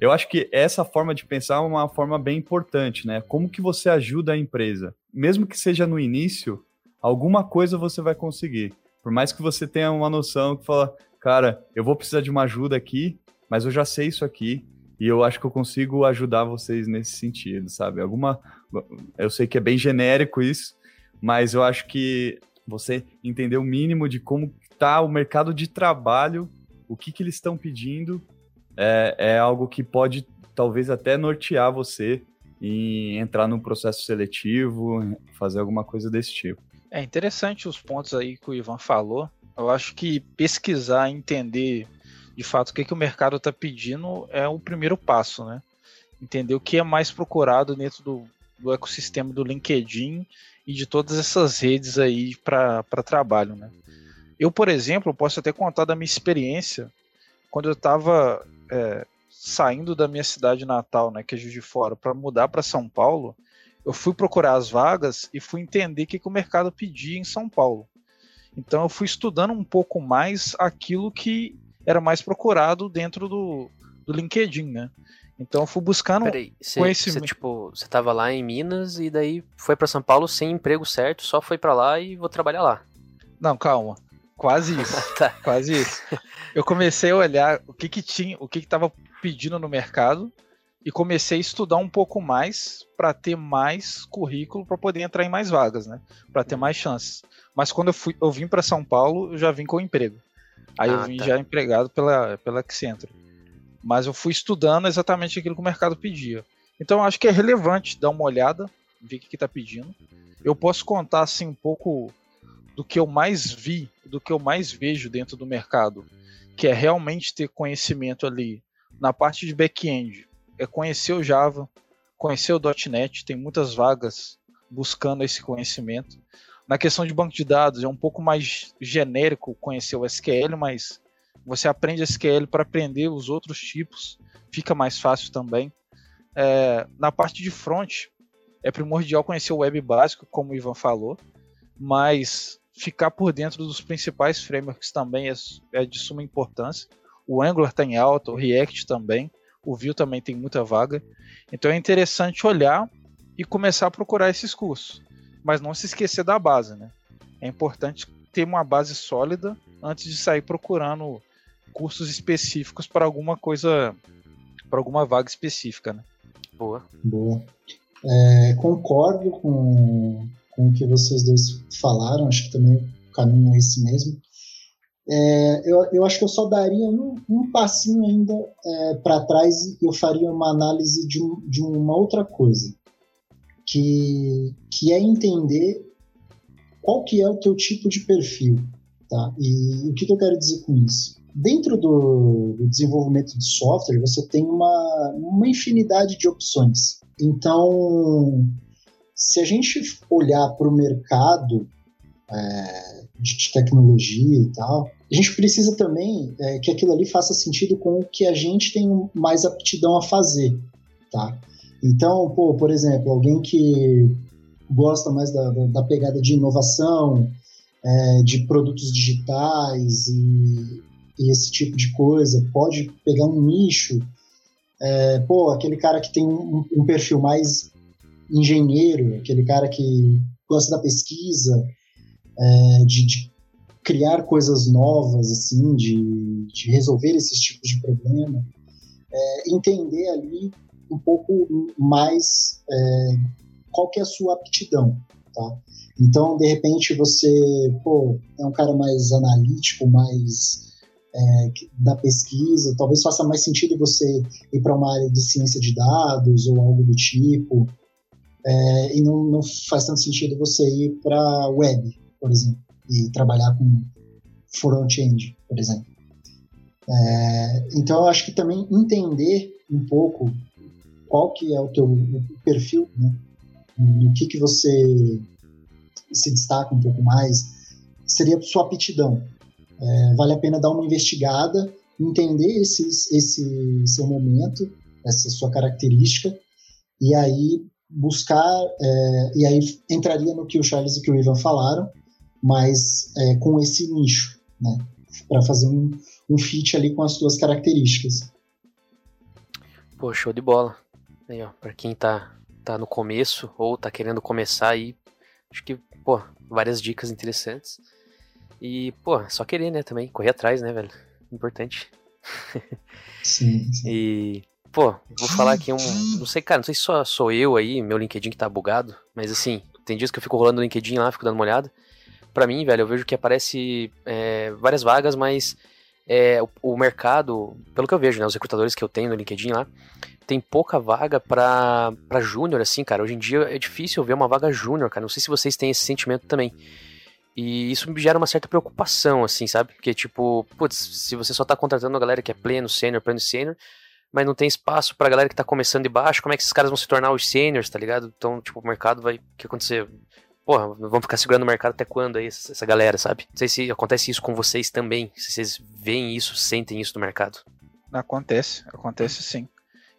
Eu acho que essa forma de pensar é uma forma bem importante, né? Como que você ajuda a empresa? Mesmo que seja no início, alguma coisa você vai conseguir. Por mais que você tenha uma noção que fala, cara, eu vou precisar de uma ajuda aqui, mas eu já sei isso aqui e eu acho que eu consigo ajudar vocês nesse sentido, sabe? Alguma eu sei que é bem genérico isso, mas eu acho que você entender o mínimo de como está o mercado de trabalho, o que, que eles estão pedindo, é, é algo que pode talvez até nortear você e entrar num processo seletivo, fazer alguma coisa desse tipo. É interessante os pontos aí que o Ivan falou. Eu acho que pesquisar, entender de fato o que, que o mercado está pedindo é o primeiro passo, né? Entender o que é mais procurado dentro do, do ecossistema do LinkedIn e de todas essas redes aí para trabalho, né? Eu, por exemplo, posso até contar da minha experiência quando eu estava é, saindo da minha cidade natal, né, que é Juiz de Fora, para mudar para São Paulo eu fui procurar as vagas e fui entender o que, que o mercado pedia em São Paulo. Então eu fui estudando um pouco mais aquilo que era mais procurado dentro do, do LinkedIn, né? Então eu fui buscando Peraí, cê, conhecimento. Você, tipo, você tava lá em Minas e daí foi para São Paulo sem emprego certo, só foi para lá e vou trabalhar lá. Não, calma. Quase [LAUGHS] isso. tá. Quase isso. Eu comecei a olhar o que que tinha, o que que tava pedindo no mercado e comecei a estudar um pouco mais para ter mais currículo para poder entrar em mais vagas, né? Para ter mais chances. Mas quando eu fui, eu vim para São Paulo, eu já vim com emprego. Aí ah, eu vim tá. já empregado pela pela Accenture. Mas eu fui estudando exatamente aquilo que o mercado pedia. Então eu acho que é relevante dar uma olhada, ver o que está pedindo. Eu posso contar assim um pouco do que eu mais vi, do que eu mais vejo dentro do mercado, que é realmente ter conhecimento ali na parte de back-end, é conhecer o Java, conhecer o .NET, tem muitas vagas buscando esse conhecimento. Na questão de banco de dados, é um pouco mais genérico conhecer o SQL, mas você aprende SQL para aprender os outros tipos, fica mais fácil também. É, na parte de front, é primordial conhecer o web básico, como o Ivan falou, mas ficar por dentro dos principais frameworks também é, é de suma importância. O Angular está em alta, o React também, o Vue também tem muita vaga. Então é interessante olhar e começar a procurar esses cursos, mas não se esquecer da base, né? É importante ter uma base sólida antes de sair procurando cursos específicos para alguma coisa, para alguma vaga específica, né? Boa. Boa. É, concordo com, com o que vocês dois falaram, acho que também o caminho é esse mesmo. É, eu, eu acho que eu só daria um, um passinho ainda é, para trás e eu faria uma análise de, um, de uma outra coisa, que, que é entender qual que é o teu tipo de perfil, tá? E o que, que eu quero dizer com isso? Dentro do, do desenvolvimento de software, você tem uma, uma infinidade de opções. Então, se a gente olhar para o mercado é, de tecnologia e tal, a gente precisa também é, que aquilo ali faça sentido com o que a gente tem mais aptidão a fazer, tá? Então, pô, por exemplo, alguém que gosta mais da, da, da pegada de inovação, é, de produtos digitais e, e, esse tipo de coisa, pode pegar um nicho, é, pô, aquele cara que tem um, um perfil mais engenheiro, aquele cara que gosta da pesquisa, é, de, de, criar coisas novas, assim, de, de resolver esses tipos de problema, é, entender ali um pouco mais é, qual que é a sua aptidão, tá? Então, de repente, você pô, é um cara mais analítico, mais é, da pesquisa, talvez faça mais sentido você ir para uma área de ciência de dados ou algo do tipo, é, e não, não faz tanto sentido você ir para web, por exemplo, e trabalhar com front-end, por exemplo. É, então, eu acho que também entender um pouco qual que é o teu o perfil, né? no que que você se destaca um pouco mais, seria sua aptidão. É, vale a pena dar uma investigada, entender esse seu momento, essa sua característica, e aí buscar, é, e aí entraria no que o Charles e que o Ivan falaram, mas é, com esse nicho, né? Para fazer um, um fit ali com as suas características. Pô, show de bola. Aí, ó, pra quem tá, tá no começo ou tá querendo começar aí, acho que, pô, várias dicas interessantes. E, pô, só querer, né, também, correr atrás, né, velho? Importante. [LAUGHS] Sim, sim. E, pô, vou falar aqui um. Não sei, cara, não sei se só sou eu aí, meu LinkedIn que tá bugado, mas assim, tem dias que eu fico rolando no LinkedIn lá, fico dando uma olhada para mim, velho, eu vejo que aparece é, várias vagas, mas é, o, o, mercado, pelo que eu vejo, né, os recrutadores que eu tenho no LinkedIn lá, tem pouca vaga para júnior, assim, cara. Hoje em dia é difícil ver uma vaga júnior, cara. Não sei se vocês têm esse sentimento também. E isso me gera uma certa preocupação, assim, sabe? Porque, tipo, putz, se você só tá contratando a galera que é pleno, sênior, pleno sênior, mas não tem espaço pra galera que tá começando de baixo, como é que esses caras vão se tornar os sêniors, tá ligado? Então, tipo, o mercado vai. O que acontecer? porra, vamos ficar segurando o mercado até quando aí, essa, essa galera, sabe? Não sei se acontece isso com vocês também, se vocês veem isso, sentem isso no mercado. Acontece, acontece sim.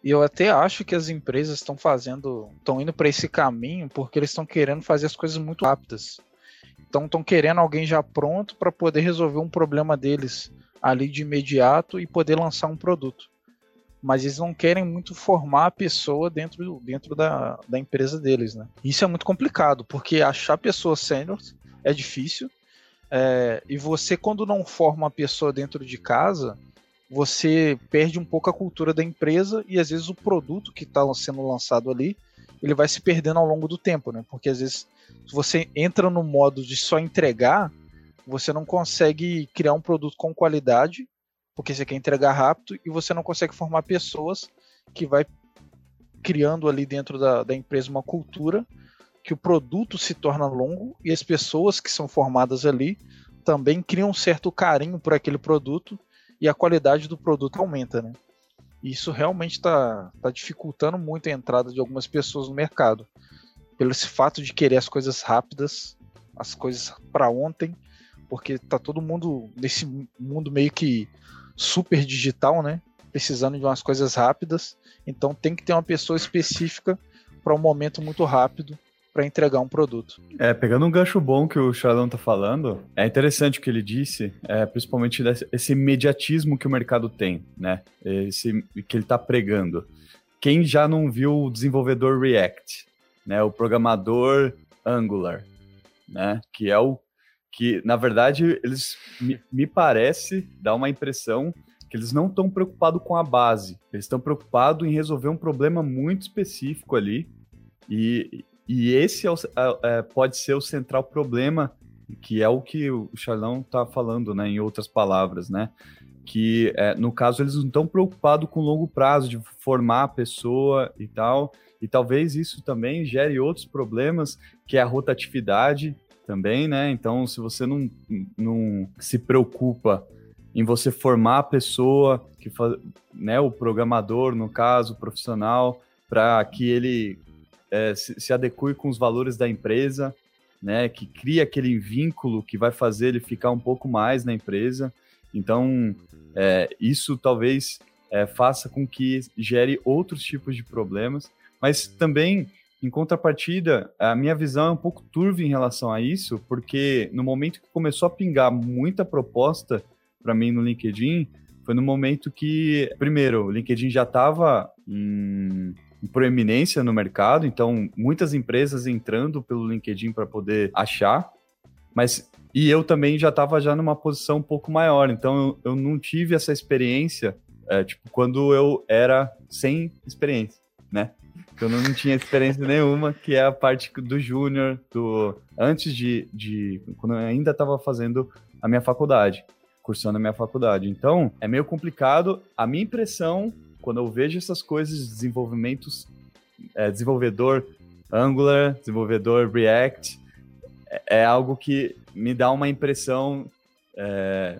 E eu até acho que as empresas estão fazendo, estão indo para esse caminho porque eles estão querendo fazer as coisas muito rápidas. Então estão querendo alguém já pronto para poder resolver um problema deles ali de imediato e poder lançar um produto mas eles não querem muito formar a pessoa dentro, dentro da, da empresa deles, né? Isso é muito complicado, porque achar pessoas sênior é difícil. É, e você, quando não forma uma pessoa dentro de casa, você perde um pouco a cultura da empresa e às vezes o produto que está sendo lançado ali, ele vai se perdendo ao longo do tempo, né? Porque às vezes você entra no modo de só entregar, você não consegue criar um produto com qualidade, porque você quer entregar rápido e você não consegue formar pessoas que vai criando ali dentro da, da empresa uma cultura que o produto se torna longo e as pessoas que são formadas ali também criam um certo carinho por aquele produto e a qualidade do produto aumenta, né? Isso realmente está tá dificultando muito a entrada de algumas pessoas no mercado. Pelo esse fato de querer as coisas rápidas, as coisas para ontem, porque tá todo mundo nesse mundo meio que super digital, né? Precisando de umas coisas rápidas. Então tem que ter uma pessoa específica para um momento muito rápido para entregar um produto. É, pegando um gancho bom que o Charlão tá falando, é interessante o que ele disse, é, principalmente esse imediatismo que o mercado tem, né? Esse que ele tá pregando. Quem já não viu o desenvolvedor React, né? O programador Angular, né? Que é o que, na verdade, eles me, me parece dar uma impressão que eles não estão preocupados com a base, eles estão preocupados em resolver um problema muito específico ali. E, e esse é o, é, pode ser o central problema, que é o que o Charlão está falando, né, em outras palavras, né? Que é, no caso eles não estão preocupados com longo prazo de formar a pessoa e tal, e talvez isso também gere outros problemas, que é a rotatividade também, né? Então, se você não, não se preocupa em você formar a pessoa, que faz, né, o programador, no caso, o profissional, para que ele é, se, se adeque com os valores da empresa, né, que cria aquele vínculo que vai fazer ele ficar um pouco mais na empresa. Então, é, isso talvez é, faça com que gere outros tipos de problemas, mas também, em contrapartida, a minha visão é um pouco turva em relação a isso, porque no momento que começou a pingar muita proposta para mim no LinkedIn, foi no momento que, primeiro, o LinkedIn já estava em proeminência no mercado, então muitas empresas entrando pelo LinkedIn para poder achar, mas e eu também já estava já numa posição um pouco maior, então eu, eu não tive essa experiência, é, tipo, quando eu era sem experiência, né? Eu não tinha experiência nenhuma, que é a parte do júnior, do antes de, de quando eu ainda estava fazendo a minha faculdade, cursando a minha faculdade. Então, é meio complicado. A minha impressão quando eu vejo essas coisas, desenvolvimentos, é, desenvolvedor Angular, desenvolvedor React, é, é, algo que me dá uma impressão, é,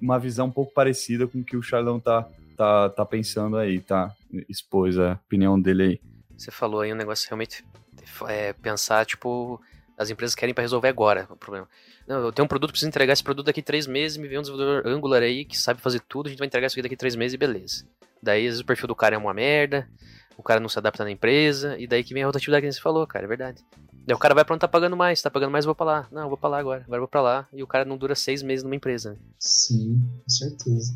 uma visão um pouco parecida com o que o Charlão tá, tá, tá pensando aí, tá? Expôs a opinião dele aí. Você falou aí um negócio realmente é, pensar, tipo, as empresas querem para resolver agora o problema. Não, eu tenho um produto, preciso entregar esse produto daqui três meses, me vem um desenvolvedor Angular aí que sabe fazer tudo, a gente vai entregar isso aqui daqui três meses e beleza. Daí, às vezes, o perfil do cara é uma merda, o cara não se adapta na empresa, e daí que vem a rotatividade que você falou, cara, é verdade. Daí o cara vai pra onde tá pagando mais, tá pagando mais, eu vou pra lá. Não, eu vou pra lá agora, agora eu vou pra lá, e o cara não dura seis meses numa empresa. Né? Sim, com certeza.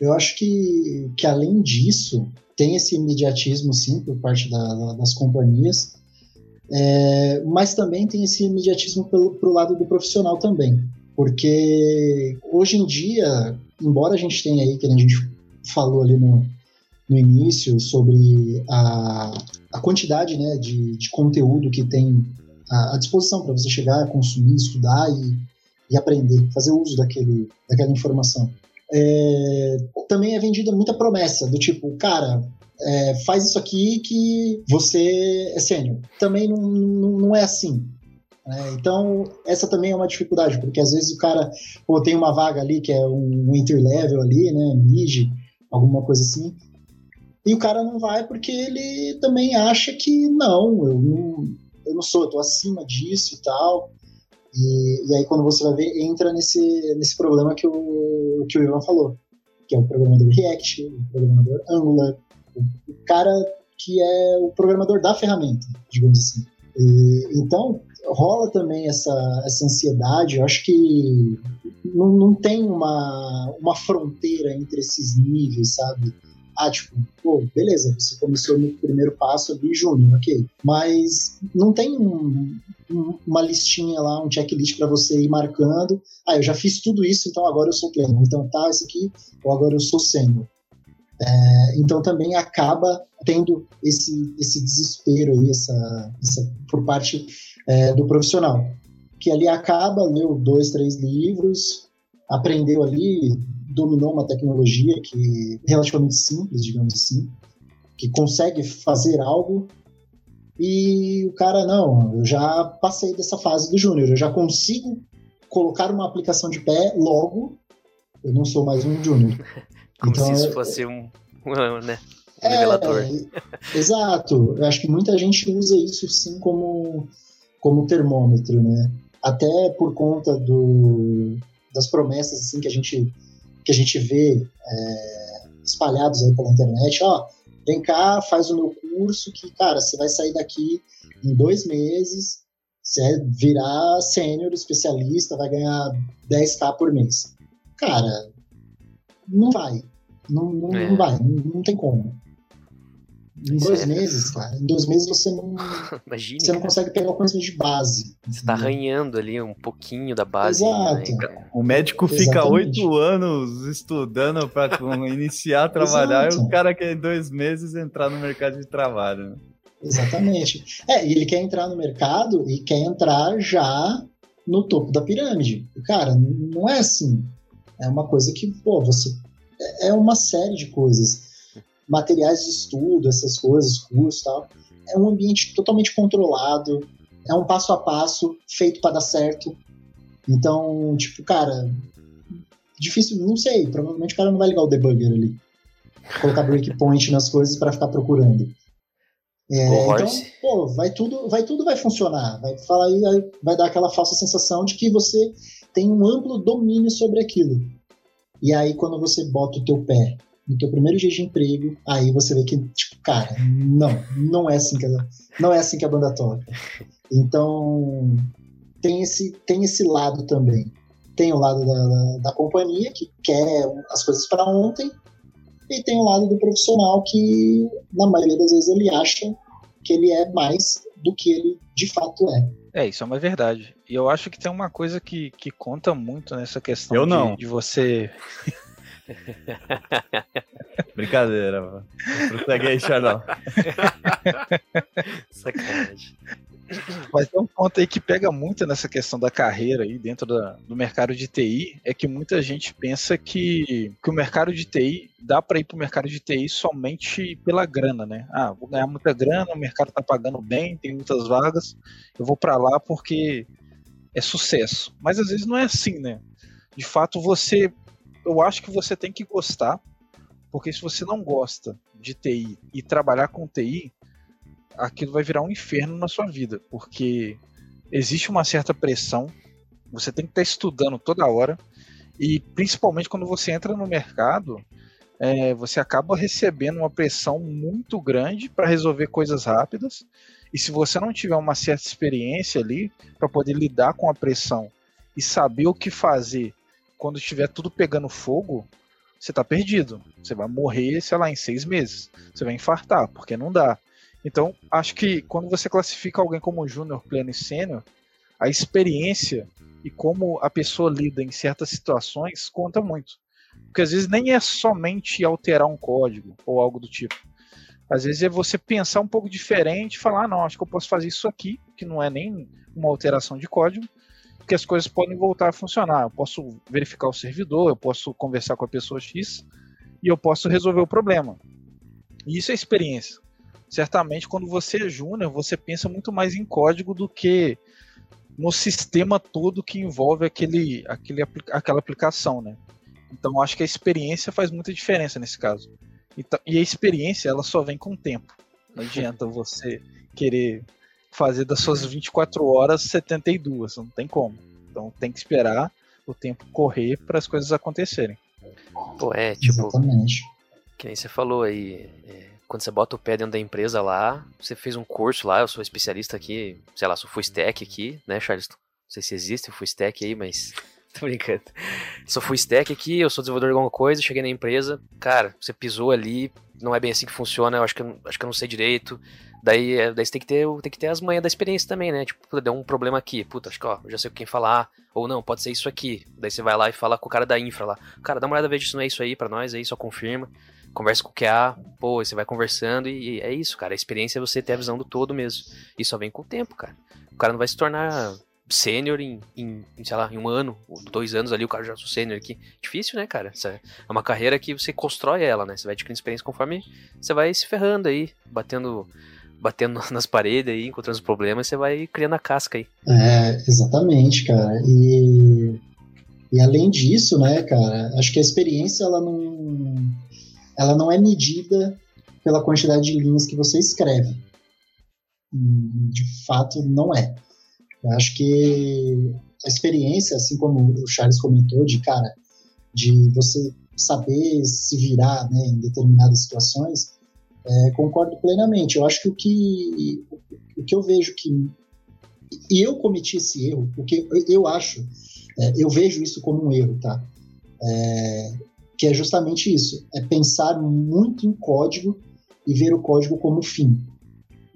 Eu acho que, que além disso, tem esse imediatismo, sim, por parte da, da, das companhias, é, mas também tem esse imediatismo pelo, pro lado do profissional também. Porque hoje em dia, embora a gente tenha aí, que a gente falou ali no, no início sobre a, a quantidade né, de, de conteúdo que tem à, à disposição para você chegar, consumir, estudar e, e aprender, fazer uso daquele, daquela informação. É, também é vendida muita promessa, do tipo, cara, é, faz isso aqui que você é sênior. Também não, não, não é assim. É, então, essa também é uma dificuldade, porque às vezes o cara pô, tem uma vaga ali que é um, um level ali, né, mid, alguma coisa assim. E o cara não vai porque ele também acha que não, eu não, eu não sou, eu tô acima disso e tal. E, e aí quando você vai ver, entra nesse, nesse problema que o, que o Ivan falou, que é o programador React, o programador Angular, o, o cara que é o programador da ferramenta, digamos assim. E, então, rola também essa, essa ansiedade. Eu acho que não, não tem uma, uma fronteira entre esses níveis, sabe? Ah, tipo, pô, beleza, você começou no primeiro passo ali, júnior, ok. Mas não tem um, um, uma listinha lá, um checklist para você ir marcando. Ah, eu já fiz tudo isso, então agora eu sou pleno. Então tá, esse aqui, ou agora eu sou sênior. É, então também acaba tendo esse, esse desespero aí, essa, essa por parte é, do profissional, que ali acaba, leu dois, três livros, aprendeu ali, dominou uma tecnologia que é relativamente simples, digamos assim, que consegue fazer algo e o cara, não, eu já passei dessa fase do júnior, eu já consigo colocar uma aplicação de pé, logo eu não sou mais um júnior. [LAUGHS] Como então, se isso é, fosse um, né, um é, revelador. exato, eu acho que muita gente usa isso sim como, como termômetro, né? Até por conta do, das promessas assim que a gente que a gente vê é, espalhados aí pela internet, ó, vem cá, faz o meu curso que, cara, você vai sair daqui em dois meses, você virar sênior, especialista, vai ganhar 10k por mês. Cara, não vai. Não, não, é. não vai, não, não tem como. Em dois é... meses, cara. Em dois meses você não. [LAUGHS] Imagine, você não cara. consegue pegar o conhecimento de base. Você está arranhando ali um pouquinho da base. Né? Exato. Né? O médico fica oito anos estudando para [LAUGHS] iniciar a trabalhar e o cara quer em dois meses entrar no mercado de trabalho. Né? Exatamente. É, e ele quer entrar no mercado e quer entrar já no topo da pirâmide. Cara, não é assim. É uma coisa que, pô, você. É, é uma série de coisas materiais de estudo, essas coisas, curso tal. É um ambiente totalmente controlado, é um passo a passo feito para dar certo. Então, tipo, cara, difícil, não sei, provavelmente o cara não vai ligar o debugger ali. Colocar breakpoint nas coisas para ficar procurando. É, então, pô, vai tudo, vai tudo vai funcionar. Vai falar aí, vai dar aquela falsa sensação de que você tem um amplo domínio sobre aquilo. E aí quando você bota o teu pé no teu primeiro dia de emprego, aí você vê que, tipo, cara, não, não é assim que a, não é assim que a banda toca. Então, tem esse, tem esse lado também. Tem o lado da, da, da companhia, que quer as coisas para ontem, e tem o lado do profissional, que, na maioria das vezes, ele acha que ele é mais do que ele de fato é. É, isso é uma verdade. E eu acho que tem uma coisa que, que conta muito nessa questão eu de, de você. [LAUGHS] Brincadeira, mano. Prossegue aí, Charlão. [LAUGHS] Sacanagem. Mas tem um ponto aí que pega muito nessa questão da carreira aí dentro da, do mercado de TI, é que muita gente pensa que, que o mercado de TI dá para ir para o mercado de TI somente pela grana, né? Ah, vou ganhar muita grana, o mercado está pagando bem, tem muitas vagas, eu vou para lá porque é sucesso. Mas às vezes não é assim, né? De fato, você eu acho que você tem que gostar, porque se você não gosta de TI e trabalhar com TI, aquilo vai virar um inferno na sua vida, porque existe uma certa pressão, você tem que estar estudando toda hora, e principalmente quando você entra no mercado, é, você acaba recebendo uma pressão muito grande para resolver coisas rápidas, e se você não tiver uma certa experiência ali para poder lidar com a pressão e saber o que fazer quando estiver tudo pegando fogo, você tá perdido. Você vai morrer, sei lá, em seis meses. Você vai infartar, porque não dá. Então, acho que quando você classifica alguém como júnior, pleno e sênior, a experiência e como a pessoa lida em certas situações conta muito. Porque às vezes nem é somente alterar um código ou algo do tipo. Às vezes é você pensar um pouco diferente e falar, ah, não, acho que eu posso fazer isso aqui, que não é nem uma alteração de código, que as coisas podem voltar a funcionar. Eu posso verificar o servidor, eu posso conversar com a pessoa X e eu posso resolver o problema. E isso é experiência. Certamente, quando você é júnior, você pensa muito mais em código do que no sistema todo que envolve aquele, aquele, aquela aplicação, né? Então, acho que a experiência faz muita diferença nesse caso. Então, e a experiência, ela só vem com o tempo. Não [LAUGHS] adianta você querer fazer das suas 24 horas 72, não tem como. Então tem que esperar o tempo correr para as coisas acontecerem. Pô, é, tipo. Exatamente. Que nem você falou aí. É, quando você bota o pé dentro da empresa lá, você fez um curso lá, eu sou especialista aqui, sei lá, sou full stack aqui, né, Charles? Não sei se existe o full stack aí, mas [LAUGHS] Tô brincando. Sou full stack aqui, eu sou desenvolvedor de alguma coisa, cheguei na empresa, cara, você pisou ali, não é bem assim que funciona, eu acho que eu, acho que eu não sei direito. Daí, é, daí você tem que, ter, tem que ter as manhas da experiência também, né? Tipo, deu um problema aqui, puta, acho que ó, já sei com quem falar, ou não, pode ser isso aqui. Daí você vai lá e fala com o cara da infra lá, cara, dá uma olhada, veja se não é isso aí pra nós, aí só confirma. Conversa com o QA, pô, você vai conversando e, e é isso, cara. A experiência é você ter a visão do todo mesmo. E só vem com o tempo, cara. O cara não vai se tornar sênior em, em, sei lá, em um ano, dois anos ali, o cara já sou sênior aqui. Difícil, né, cara? Essa é uma carreira que você constrói ela, né? Você vai adquirindo experiência conforme você vai se ferrando aí, batendo batendo [LAUGHS] nas paredes aí, encontrando os problemas, você vai criando a casca aí. É, exatamente, cara. E, e além disso, né, cara, acho que a experiência ela não, ela não é medida pela quantidade de linhas que você escreve. De fato, não é. Eu acho que a experiência, assim como o Charles comentou, de cara, de você saber se virar né, em determinadas situações, é, concordo plenamente. Eu acho que o que, o que eu vejo que. E eu cometi esse erro, porque eu acho, é, eu vejo isso como um erro, tá? É, que é justamente isso: é pensar muito em código e ver o código como fim.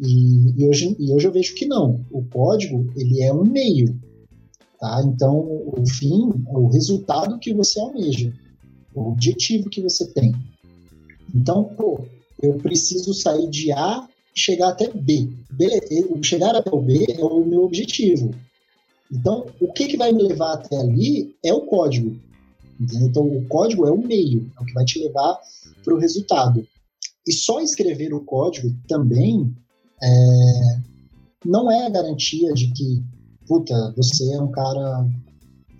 E, e, hoje, e hoje eu vejo que não. O código, ele é um meio. Tá? Então, o fim é o resultado que você almeja, o objetivo que você tem. Então, pô, eu preciso sair de A e chegar até B. B chegar até o B é o meu objetivo. Então, o que, que vai me levar até ali é o código. Entendeu? Então, o código é o meio, é o que vai te levar para o resultado. E só escrever o código também é, não é a garantia de que, puta, você é um cara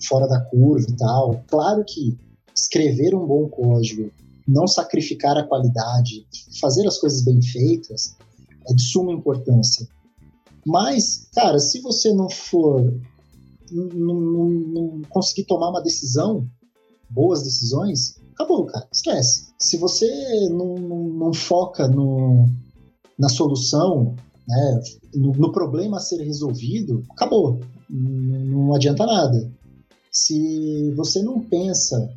fora da curva e tal. Claro que escrever um bom código, não sacrificar a qualidade, fazer as coisas bem feitas, é de suma importância. Mas, cara, se você não for, não, não, não conseguir tomar uma decisão, boas decisões, acabou, cara, esquece. Se você não, não, não foca no, na solução, né, no, no, problema a ser resolvido, acabou. Não, não adianta nada. Se você não pensa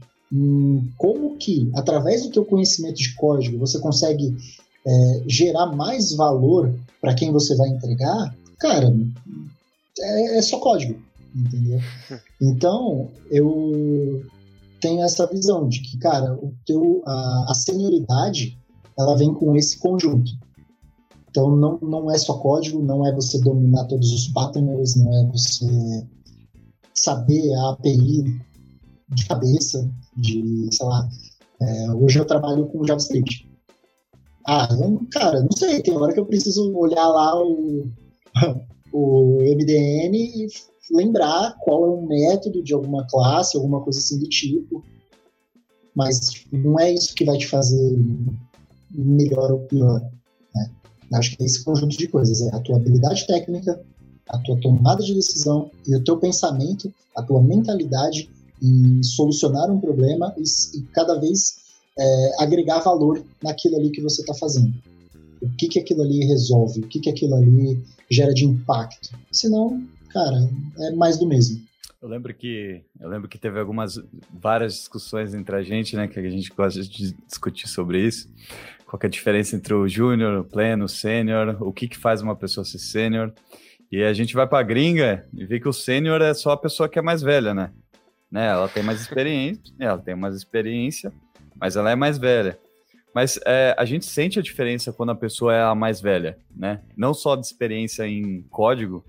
como que, através do teu conhecimento de código, você consegue é, gerar mais valor para quem você vai entregar, cara, é, é só código, entendeu? [LAUGHS] Então, eu tenho essa visão de que, cara, o teu, a, a senioridade, ela vem com esse conjunto. Então não, não é só código, não é você dominar todos os patterns, não é você saber a API de cabeça, de, sei lá, é, hoje eu trabalho com JavaScript. Ah, eu, cara, não sei, tem hora que eu preciso olhar lá o, [LAUGHS] o MDN e lembrar qual é o método de alguma classe, alguma coisa assim do tipo. Mas tipo, não é isso que vai te fazer melhor ou pior. Acho que é esse conjunto de coisas é a tua habilidade técnica, a tua tomada de decisão e o teu pensamento, a tua mentalidade em solucionar um problema e, e cada vez é, agregar valor naquilo ali que você está fazendo. O que que aquilo ali resolve? O que que aquilo ali gera de impacto? Senão, cara, é mais do mesmo. Eu lembro que eu lembro que teve algumas várias discussões entre a gente, né, que a gente gosta de discutir sobre isso qual é a diferença entre o júnior, o pleno, o sênior, o que, que faz uma pessoa ser sênior. E a gente vai para a gringa e vê que o sênior é só a pessoa que é mais velha, né? Né? Ela tem mais experiência, ela tem mais experiência, mas ela é mais velha. Mas é, a gente sente a diferença quando a pessoa é a mais velha, né? Não só de experiência em código,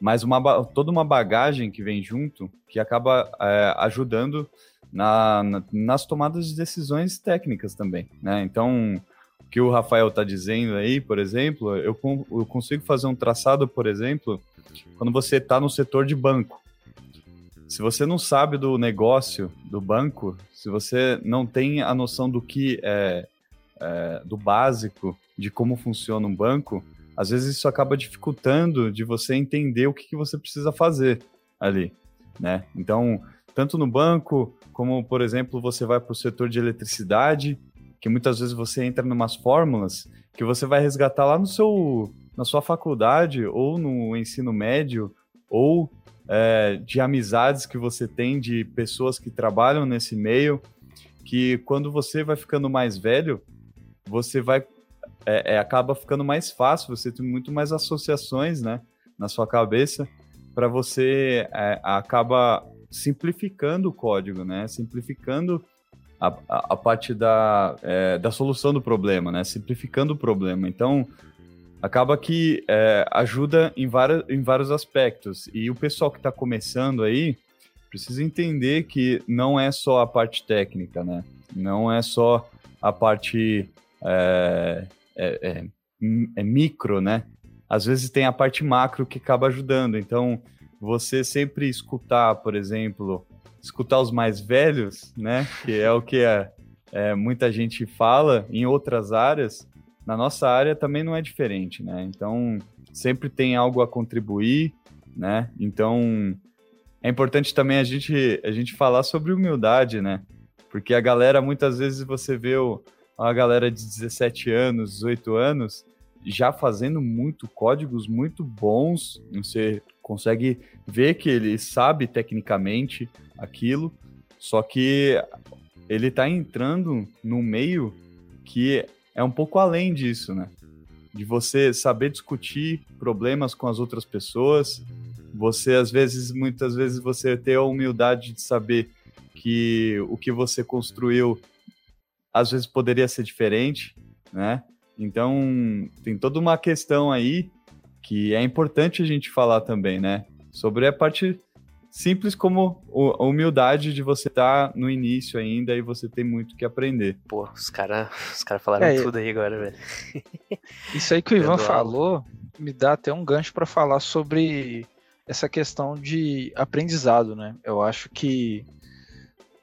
mas uma, toda uma bagagem que vem junto que acaba é, ajudando na, na, nas tomadas de decisões técnicas também, né? Então, que o Rafael está dizendo aí, por exemplo, eu, eu consigo fazer um traçado, por exemplo, quando você está no setor de banco. Se você não sabe do negócio do banco, se você não tem a noção do que é, é do básico de como funciona um banco, às vezes isso acaba dificultando de você entender o que, que você precisa fazer ali, né? Então, tanto no banco, como, por exemplo, você vai para o setor de eletricidade, que muitas vezes você entra em umas fórmulas que você vai resgatar lá no seu na sua faculdade ou no ensino médio ou é, de amizades que você tem, de pessoas que trabalham nesse meio, que quando você vai ficando mais velho, você vai é, é, acaba ficando mais fácil, você tem muito mais associações, né, na sua cabeça, para você é, acaba simplificando o código, né, simplificando a, a, a parte da, é, da solução do problema, né, simplificando o problema. Então, acaba que é, ajuda em, várias, em vários aspectos. E o pessoal que está começando aí precisa entender que não é só a parte técnica, né, não é só a parte é, é, é, é micro, né? Às vezes tem a parte macro que acaba ajudando. Então, você sempre escutar, por exemplo, escutar os mais velhos, né? Que é o que é, é, muita gente fala em outras áreas. Na nossa área também não é diferente, né? Então, sempre tem algo a contribuir, né? Então, é importante também a gente, a gente falar sobre humildade, né? Porque a galera, muitas vezes, você vê o, a galera de 17 anos, 18 anos, já fazendo muito códigos muito bons. Você consegue ver que ele sabe tecnicamente aquilo, só que ele está entrando num meio que é um pouco além disso, né? De você saber discutir problemas com as outras pessoas, você às vezes, muitas vezes você ter a humildade de saber que o que você construiu às vezes poderia ser diferente, né? Então, tem toda uma questão aí que é importante a gente falar também, né? Sobre a parte simples como a humildade de você estar tá no início ainda e você tem muito que aprender. Pô, os caras os cara falaram é, tudo aí agora, velho. [LAUGHS] Isso aí que o Ivan falou me dá até um gancho para falar sobre essa questão de aprendizado, né? Eu acho que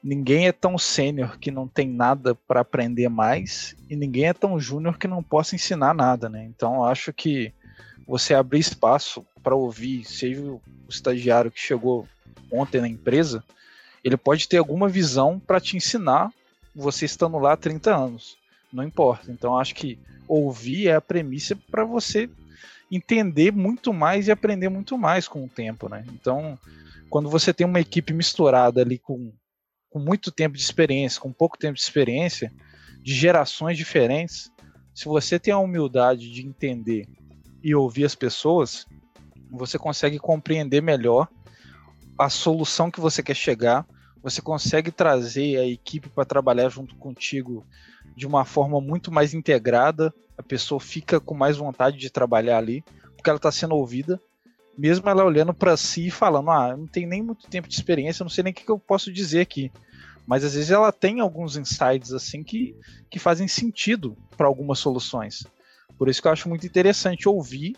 ninguém é tão sênior que não tem nada para aprender mais e ninguém é tão júnior que não possa ensinar nada, né? Então acho que você abrir espaço para ouvir, seja o estagiário que chegou ontem na empresa, ele pode ter alguma visão para te ensinar, você estando lá há 30 anos. Não importa. Então acho que ouvir é a premissa para você entender muito mais e aprender muito mais com o tempo, né? Então, quando você tem uma equipe misturada ali com com muito tempo de experiência, com pouco tempo de experiência, de gerações diferentes, se você tem a humildade de entender e ouvir as pessoas, você consegue compreender melhor a solução que você quer chegar, você consegue trazer a equipe para trabalhar junto contigo de uma forma muito mais integrada, a pessoa fica com mais vontade de trabalhar ali, porque ela está sendo ouvida, mesmo ela olhando para si e falando: Ah, não tem nem muito tempo de experiência, não sei nem o que, que eu posso dizer aqui. Mas às vezes ela tem alguns insights assim que, que fazem sentido para algumas soluções. Por isso que eu acho muito interessante ouvir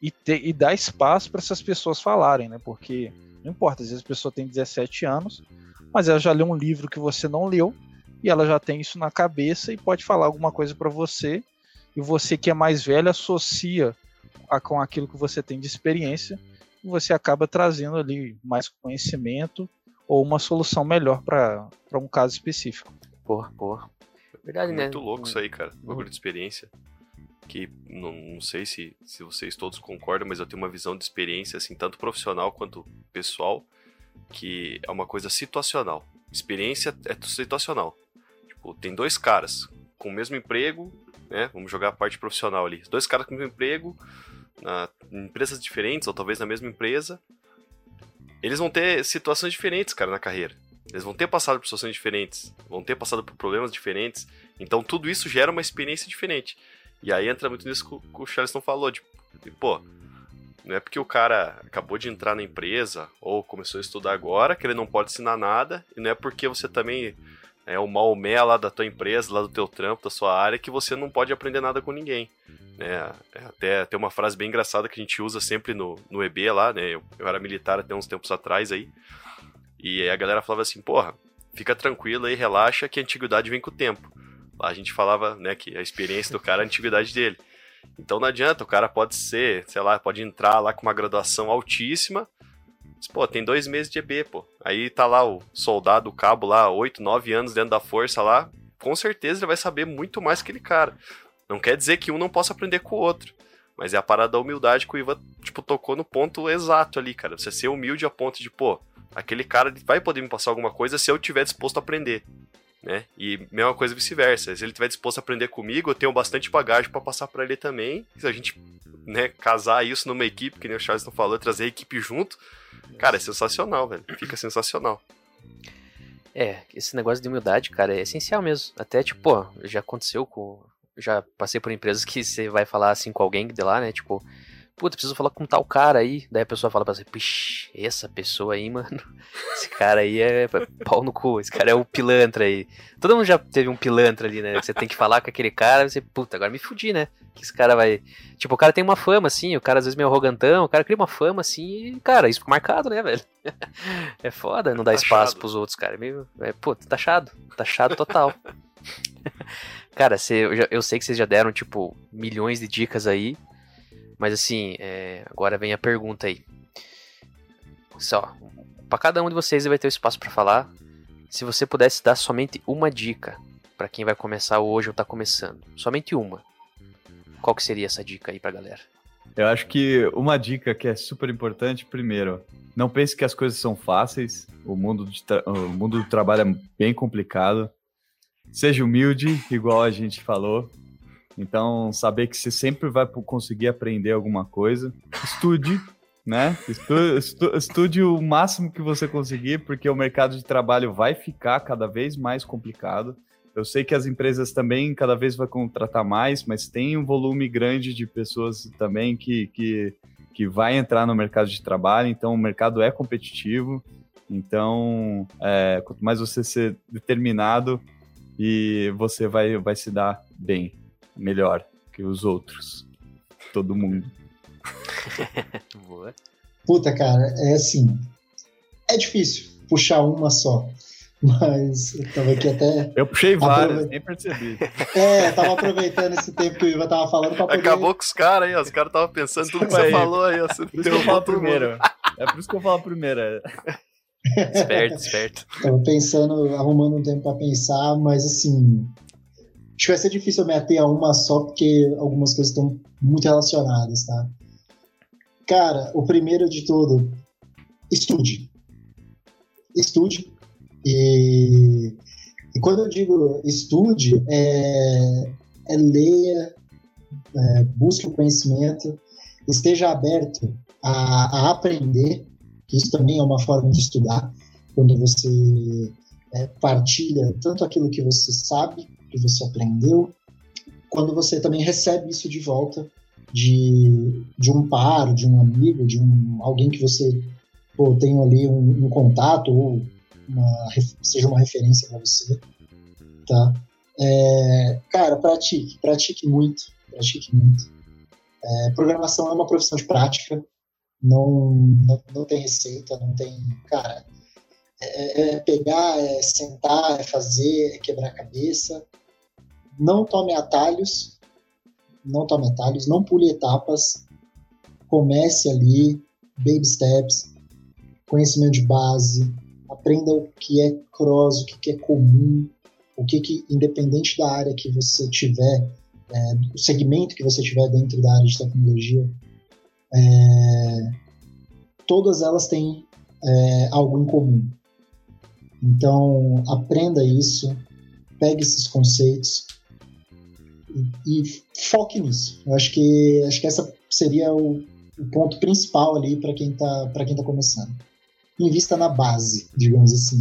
e, ter, e dar espaço para essas pessoas falarem, né? Porque não importa, às vezes a pessoa tem 17 anos, mas ela já leu um livro que você não leu e ela já tem isso na cabeça e pode falar alguma coisa para você. E você que é mais velho associa a, com aquilo que você tem de experiência, e você acaba trazendo ali mais conhecimento ou uma solução melhor para um caso específico. Porra, porra. Verdade, Muito né? Muito louco isso aí, cara. Um bagulho de experiência. Que não, não sei se, se vocês todos concordam, mas eu tenho uma visão de experiência, assim, tanto profissional quanto pessoal, que é uma coisa situacional. Experiência é situacional. Tipo, tem dois caras com o mesmo emprego, né? Vamos jogar a parte profissional ali. Dois caras com o mesmo emprego, na, em empresas diferentes, ou talvez na mesma empresa. Eles vão ter situações diferentes, cara, na carreira. Eles vão ter passado por situações diferentes, vão ter passado por problemas diferentes. Então tudo isso gera uma experiência diferente. E aí entra muito nisso que o Charleston falou, de, pô, não é porque o cara acabou de entrar na empresa ou começou a estudar agora que ele não pode ensinar nada, e não é porque você também é o Maomé lá da tua empresa, lá do teu trampo, da sua área, que você não pode aprender nada com ninguém. Né? É, até tem uma frase bem engraçada que a gente usa sempre no, no EB lá, né? Eu, eu era militar até uns tempos atrás aí. E aí a galera falava assim, porra, fica tranquilo aí, relaxa que a antiguidade vem com o tempo. A gente falava, né, que a experiência do cara é a antiguidade dele. Então não adianta, o cara pode ser, sei lá, pode entrar lá com uma graduação altíssima, mas, pô, tem dois meses de EB, pô. Aí tá lá o soldado, o cabo lá, oito, nove anos dentro da força lá, com certeza ele vai saber muito mais que aquele cara. Não quer dizer que um não possa aprender com o outro. Mas é a parada da humildade que o Ivan, tipo, tocou no ponto exato ali, cara. Você ser humilde a ponto de, pô, aquele cara vai poder me passar alguma coisa se eu tiver disposto a aprender. Né? E mesma coisa vice-versa. Se ele tiver disposto a aprender comigo, eu tenho bastante bagagem para passar para ele também. Se a gente né, casar isso numa equipe, que nem o Charles falou, trazer a equipe junto, cara, é sensacional, velho. Fica sensacional. É, esse negócio de humildade, cara, é essencial mesmo. Até, tipo, já aconteceu com. Já passei por empresas que você vai falar assim com alguém de lá, né? Tipo, puta, preciso falar com tal cara aí. Daí a pessoa fala pra você, pish, essa pessoa aí, [LAUGHS] mano, esse cara aí é pau no cu, esse cara é o pilantra aí. Todo mundo já teve um pilantra ali, né? Você tem que falar com aquele cara, você, puta, agora me fudi, né? Que esse cara vai. Tipo, o cara tem uma fama, assim, o cara às vezes meio arrogantão, o cara cria uma fama, assim, e, cara, isso fica marcado, né, velho? [LAUGHS] é foda não dar taxado. espaço pros outros, cara. É meio. É, pô, taxado. Taxado total. [LAUGHS] cara, você, eu, já, eu sei que vocês já deram, tipo, milhões de dicas aí. Mas assim, é, agora vem a pergunta aí. Só, para cada um de vocês vai ter o espaço para falar. Se você pudesse dar somente uma dica para quem vai começar hoje ou tá começando, somente uma. Qual que seria essa dica aí pra galera? Eu acho que uma dica que é super importante, primeiro, não pense que as coisas são fáceis. O mundo, o mundo do trabalho é bem complicado. Seja humilde, igual a gente falou. Então, saber que você sempre vai conseguir aprender alguma coisa. Estude, né? Estude, estu, estude o máximo que você conseguir, porque o mercado de trabalho vai ficar cada vez mais complicado. Eu sei que as empresas também cada vez vão contratar mais, mas tem um volume grande de pessoas também que, que, que vai entrar no mercado de trabalho, então o mercado é competitivo. Então, é, quanto mais você ser determinado, e você vai, vai se dar bem melhor que os outros. Todo mundo. [LAUGHS] Boa. Puta, cara, é assim. É difícil puxar uma só. Mas eu tava aqui até. Eu puxei várias, nem percebi. [LAUGHS] É, tava aproveitando esse tempo que o Ivan tava falando pra poder... Acabou com os caras aí, ó. Os caras estavam pensando tudo que você falou aí, ó. Você por isso que eu falo primeiro. É por isso que eu falo primeiro. É. esperto, esperto. Tava pensando, arrumando um tempo pra pensar, mas assim. Acho que vai ser difícil eu me ater a uma só, porque algumas coisas estão muito relacionadas, tá? Cara, o primeiro de tudo, estude. Estude. E, e quando eu digo estude, é, é leia, é, busque o conhecimento, esteja aberto a, a, aprender, que isso também é uma forma de estudar, quando você é, partilha tanto aquilo que você sabe que você aprendeu, quando você também recebe isso de volta de, de um par, de um amigo, de um, alguém que você pô, tem ali um, um contato ou uma, seja uma referência para você, tá? É, cara, pratique, pratique muito, pratique muito. É, programação é uma profissão de prática, não, não, não tem receita, não tem, cara, é, é, pegar, é sentar, é fazer, é quebrar a cabeça. Não tome atalhos, não tome atalhos, não pule etapas. Comece ali, baby steps, conhecimento de base, aprenda o que é cross, o que é comum, o que, que independente da área que você tiver, é, o segmento que você tiver dentro da área de tecnologia, é, todas elas têm é, algo em comum. Então, aprenda isso, pegue esses conceitos e, foque nisso. Eu acho que acho que essa seria o, o ponto principal ali para quem está para quem tá começando. Invista na base, digamos assim,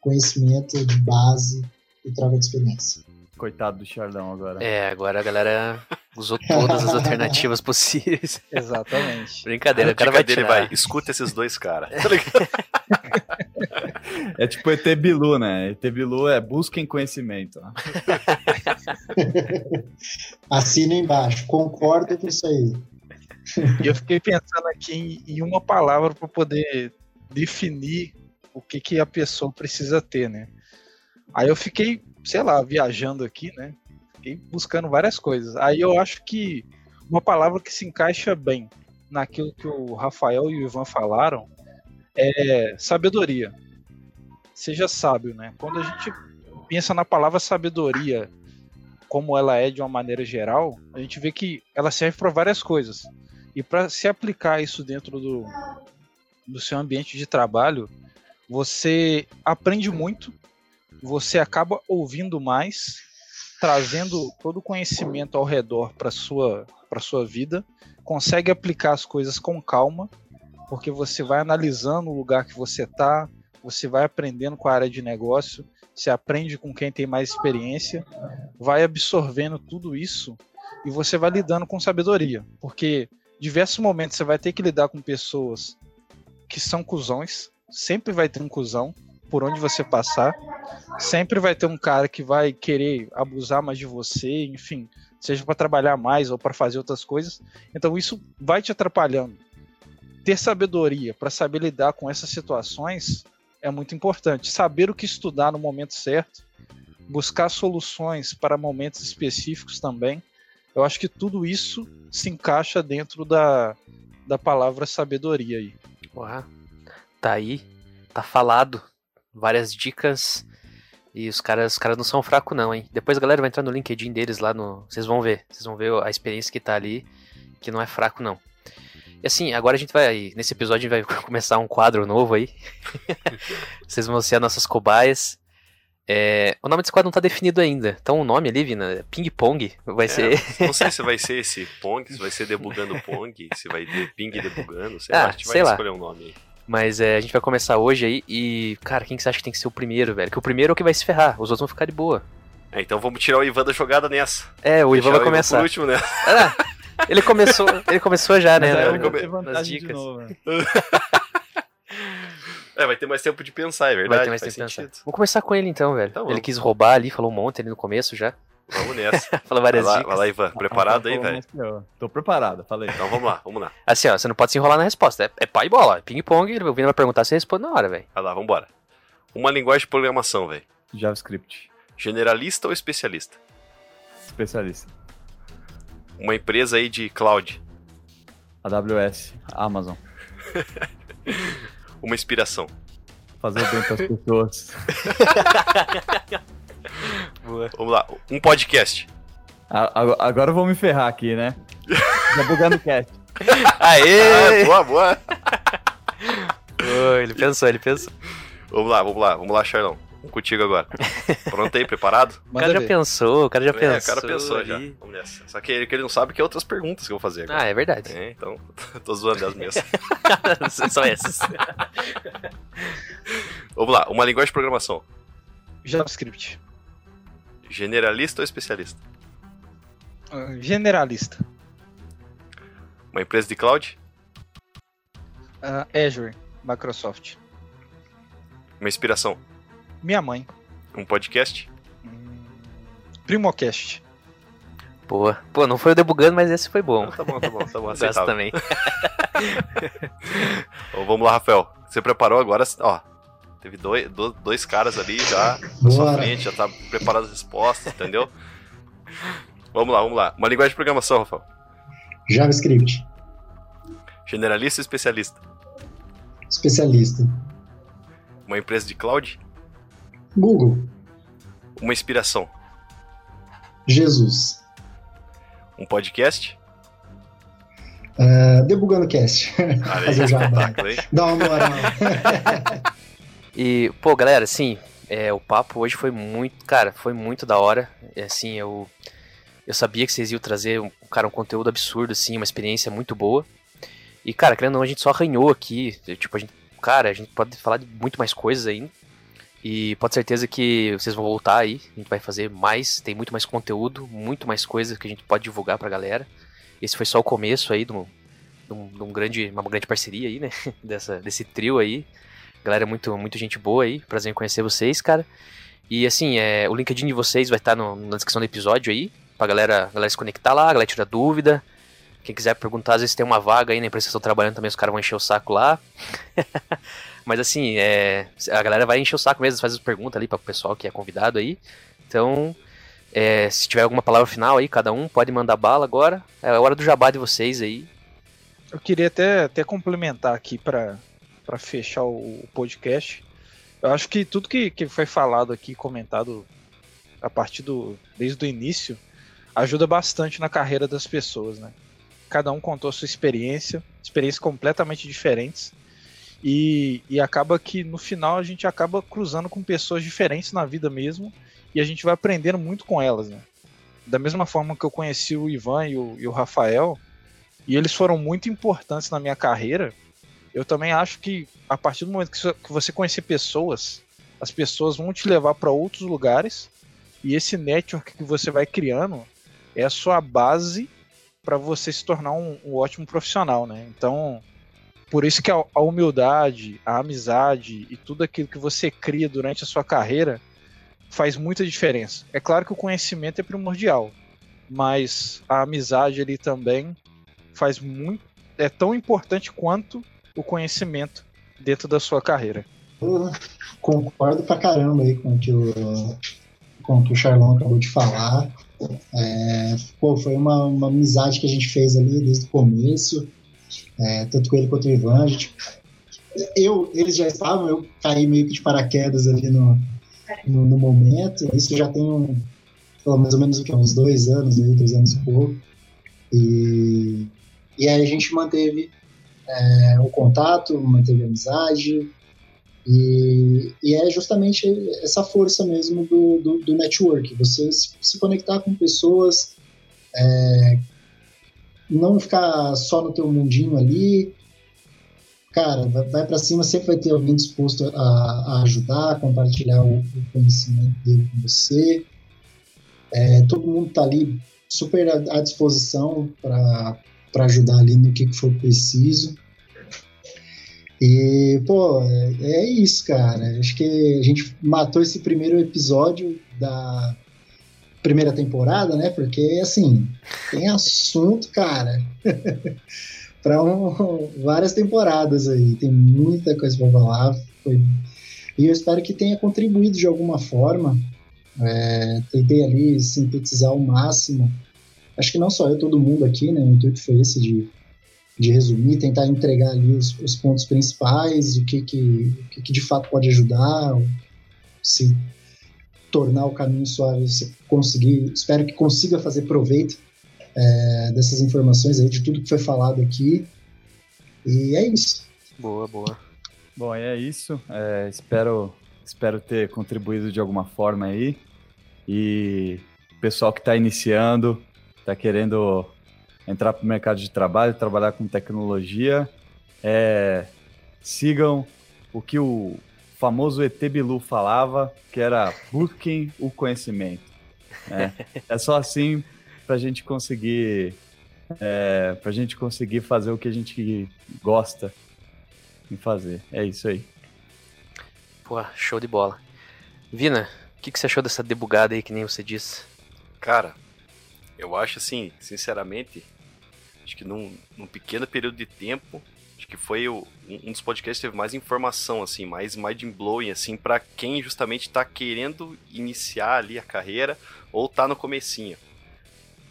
conhecimento de base e troca de experiência. Coitado do Charlão agora. É, agora a galera usou todas as [LAUGHS] alternativas possíveis. Exatamente. Brincadeira, o cara vai tirar. vai, escuta esses dois caras. [LAUGHS] [LAUGHS] É tipo ET Bilu, né? ET Bilu é busquem conhecimento. [LAUGHS] Assina embaixo, concordo com isso aí. E eu fiquei pensando aqui em uma palavra para poder definir o que, que a pessoa precisa ter, né? Aí eu fiquei sei lá, viajando aqui, né? Fiquei buscando várias coisas. Aí eu acho que uma palavra que se encaixa bem naquilo que o Rafael e o Ivan falaram é sabedoria. Seja sábio, né? Quando a gente pensa na palavra sabedoria, como ela é de uma maneira geral, a gente vê que ela serve para várias coisas. E para se aplicar isso dentro do, do seu ambiente de trabalho, você aprende muito, você acaba ouvindo mais, trazendo todo o conhecimento ao redor para sua para sua vida, consegue aplicar as coisas com calma, porque você vai analisando o lugar que você está, você vai aprendendo com a área de negócio, você aprende com quem tem mais experiência, vai absorvendo tudo isso e você vai lidando com sabedoria, porque diversos momentos você vai ter que lidar com pessoas que são cuzões, sempre vai ter um cuzão por onde você passar, sempre vai ter um cara que vai querer abusar mais de você, enfim, seja para trabalhar mais ou para fazer outras coisas. Então isso vai te atrapalhando. Ter sabedoria para saber lidar com essas situações é muito importante. Saber o que estudar no momento certo, buscar soluções para momentos específicos também. Eu acho que tudo isso se encaixa dentro da, da palavra sabedoria aí. Uau, tá aí, tá falado. Várias dicas. E os caras, os caras não são fracos, não, hein? Depois a galera vai entrar no LinkedIn deles lá no. Vocês vão ver. Vocês vão ver a experiência que tá ali, que não é fraco, não. E assim, agora a gente vai. Nesse episódio a gente vai [LAUGHS] começar um quadro novo aí. [LAUGHS] Vocês vão ser as nossas cobaias. É, o nome desse quadro não tá definido ainda. Então o nome ali, Vina, é Ping Pong. Vai É, ser. Não [LAUGHS] sei se vai ser esse Pong, se vai ser debugando Pong, se vai ter Ping debugando, sei Ah, lá, a gente vai sei lá. escolher um nome aí. Mas é, a gente vai começar hoje aí. E, cara, quem que você acha que tem que ser o primeiro, velho? Que o primeiro é o que vai se ferrar. Os outros vão ficar de boa. É, então vamos tirar o Ivan da jogada nessa. É, o Ivan vai começar. por último, né? Ah, ele começou, ele começou já, né? Mas aí é, eu ele come- nas dicas. novo, né? [LAUGHS] É, vai ter mais tempo de pensar, é verdade. Vai ter mais tempo de pensar. Vou começar com ele então, velho. Tá bom. ele quis roubar ali, falou um monte ali no começo já. Vamos nessa. [LAUGHS] Falou Vai várias lá, dicas. vai lá, Ivan. Preparado aí, Falou velho? Tô preparado, falei. Então vamos lá, vamos lá. Assim, ó, você não pode se enrolar na resposta. É, é pá e bola. É ping-pong, ele vai vai perguntar, você responde na hora, velho. Vai lá, vambora. Uma linguagem de programação, velho. JavaScript, Generalista ou especialista? especialista. Uma empresa aí de cloud. AWS, Amazon. [LAUGHS] Uma inspiração. Fazer o bem para as pessoas. [LAUGHS] Vamos lá. Um podcast. A- Agora eu vou me ferrar aqui, né? Já bugando o cast. [LAUGHS] Aê! Ah, boa, boa. Ele pensou, ele pensou. Vamos lá, vamos lá, vamos lá, Charlão. Vamos contigo agora. Pronto aí, preparado? [LAUGHS] O cara já ver. pensou, o cara já É, pensou. o cara pensou já. ali. Vamos nessa. Só que ele, que ele não sabe que é outras perguntas que eu vou fazer agora. Ah, é verdade. É, então, [LAUGHS] tô zoando as minhas. [LAUGHS] São essas. Vamos lá, uma linguagem de programação. JavaScript. Generalista ou especialista? Ah, Generalista. Uma empresa de cloud? Ah, Azure. Microsoft. Uma inspiração? Minha mãe. Um podcast? Hum, Primocast. Boa. Pô, não foi o debugando, mas esse foi bom. Ah, tá bom, tá bom, tá bom, [LAUGHS] aceitável. também. [LAUGHS] Então, vamos lá, Rafael. Você preparou agora, ó. Teve dois, do- dois caras ali já na sua frente, já tá preparado as respostas, entendeu? Vamos lá, vamos lá. Uma linguagem de programação, Rafael. JavaScript. Generalista ou especialista? Especialista. Uma empresa de cloud? Google. Uma inspiração? Jesus. Um podcast? Ah, Debugando Cast. [LAUGHS] Fazer hein? Dá uma moral. [LAUGHS] E, pô, galera, assim, é, o papo hoje foi muito, cara, foi muito da hora. É, assim, eu, eu sabia que vocês iam trazer, um, cara, um conteúdo absurdo, assim, uma experiência muito boa. E, cara, querendo ou não, a gente só arranhou aqui. Tipo, a gente, cara, a gente pode falar de muito mais coisas ainda. E pode certeza que vocês vão voltar aí. A gente vai fazer mais, tem muito mais conteúdo, muito mais coisas que a gente pode divulgar pra galera. Esse foi só o começo aí de, um, de um- de um grande, uma grande parceria aí, né? [LAUGHS] Dessa, desse trio aí. Galera, muito, muito gente boa aí. Prazer em conhecer vocês, cara. E assim, é, o LinkedIn de vocês vai estar no- na descrição do episódio aí. Pra galera, galera se conectar lá, galera tirar dúvida. Quem quiser perguntar, às vezes tem uma vaga aí na empresa que estão trabalhando também, os caras vão encher o saco lá. [LAUGHS] Mas assim, é, a galera vai encher o saco mesmo, faz as perguntas ali para o pessoal que é convidado aí. Então, é, se tiver alguma palavra final aí, cada um pode mandar bala agora. É a hora do jabá de vocês aí. Eu queria até, até complementar aqui para fechar o podcast. Eu acho que tudo que, que foi falado aqui, comentado a partir do desde o início, ajuda bastante na carreira das pessoas, né? Cada um contou a sua experiência, experiências completamente diferentes. E, e acaba que no final a gente acaba cruzando com pessoas diferentes na vida mesmo e a gente vai aprendendo muito com elas, né? Da mesma forma que eu conheci o Ivan e o, e o Rafael, e eles foram muito importantes na minha carreira, eu também acho que a partir do momento que você conhecer pessoas, as pessoas vão te levar para outros lugares e esse network que você vai criando é a sua base para você se tornar um, um, ótimo profissional, né? Então, por isso que a, a, humildade, a amizade e tudo aquilo que você cria durante a sua carreira faz muita diferença. É claro que o conhecimento é primordial, mas a amizade ali também faz muito, é tão importante quanto o conhecimento dentro da sua carreira. Eu concordo pra caramba aí com o que o, com o, que o Charlão acabou de falar. É, pô, foi uma, uma amizade que a gente fez ali desde o começo, é, tanto com ele quanto o Ivan. Gente, eu, eles já estavam, eu caí meio que de paraquedas ali no, no, no momento. Isso já tem um, mais ou menos o que, uns dois anos, aí, dois anos e pouco. E, e aí a gente manteve é, o contato, manteve a amizade. E, e, é justamente essa força mesmo do, do, do network, você se conectar com pessoas, é, não ficar só no teu mundinho ali, cara, vai, para cima, sempre vai ter alguém disposto a, a ajudar, a compartilhar o, o, conhecimento dele com você. É, todo mundo tá ali super à, à disposição para ajudar ali no que, que for preciso. E, pô, é, é, isso, cara. Acho que a gente matou esse primeiro episódio da primeira temporada, né? Porque, assim, tem assunto, cara, [LAUGHS] para um, várias temporadas aí. Tem muita coisa para falar. Foi... E eu espero que tenha contribuído de alguma forma. É, tentei ali sintetizar o máximo. Acho que não só eu, todo mundo aqui, né? O intuito foi esse de de resumir, tentar entregar ali os, os pontos principais, o que que, o que que de fato pode ajudar, se tornar o caminho suave, se conseguir, espero que consiga fazer proveito é, dessas informações aí, de tudo que foi falado aqui. E é isso. Boa, boa. Bom, é isso. É, espero, espero ter contribuído de alguma forma aí. E o pessoal que está iniciando, está querendo entrar para o mercado de trabalho, trabalhar com tecnologia, é, sigam o que o famoso ET Bilu falava, que era busquem o conhecimento. É, é só assim para a gente conseguir é, para a gente conseguir fazer o que a gente gosta em fazer. É isso aí. Pô, show de bola. Vina, o que, que você achou dessa debugada aí que nem você disse? Cara, eu acho assim, sinceramente, acho que num, num pequeno período de tempo, acho que foi o, um dos podcasts que teve mais informação, assim, mais mind-blowing, assim, para quem justamente tá querendo iniciar ali a carreira ou tá no comecinho.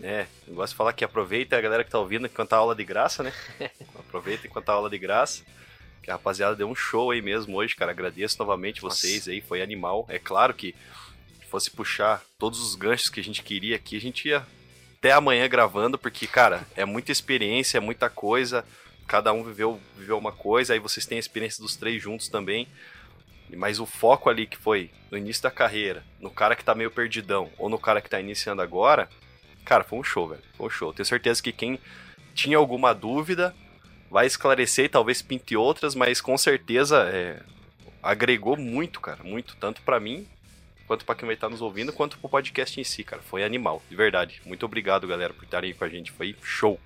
É, eu gosto de falar que aproveita a galera que tá ouvindo enquanto tá aula de graça, né? [LAUGHS] aproveita enquanto tá aula de graça. Que a rapaziada deu um show aí mesmo hoje, cara. Agradeço novamente Nossa. vocês aí, foi animal. É claro que fosse puxar todos os ganchos que a gente queria aqui, a gente ia até amanhã gravando, porque, cara, é muita experiência, é muita coisa. Cada um viveu, viveu uma coisa, aí vocês têm a experiência dos três juntos também. Mas o foco ali que foi no início da carreira, no cara que tá meio perdidão, ou no cara que tá iniciando agora, cara, foi um show, velho. Foi um show. Tenho certeza que quem tinha alguma dúvida vai esclarecer e talvez pinte outras, mas com certeza é, agregou muito, cara, muito, tanto para mim quanto para quem vai estar nos ouvindo, quanto pro podcast em si, cara. Foi animal, de verdade. Muito obrigado, galera, por estarem aí com a gente. Foi show.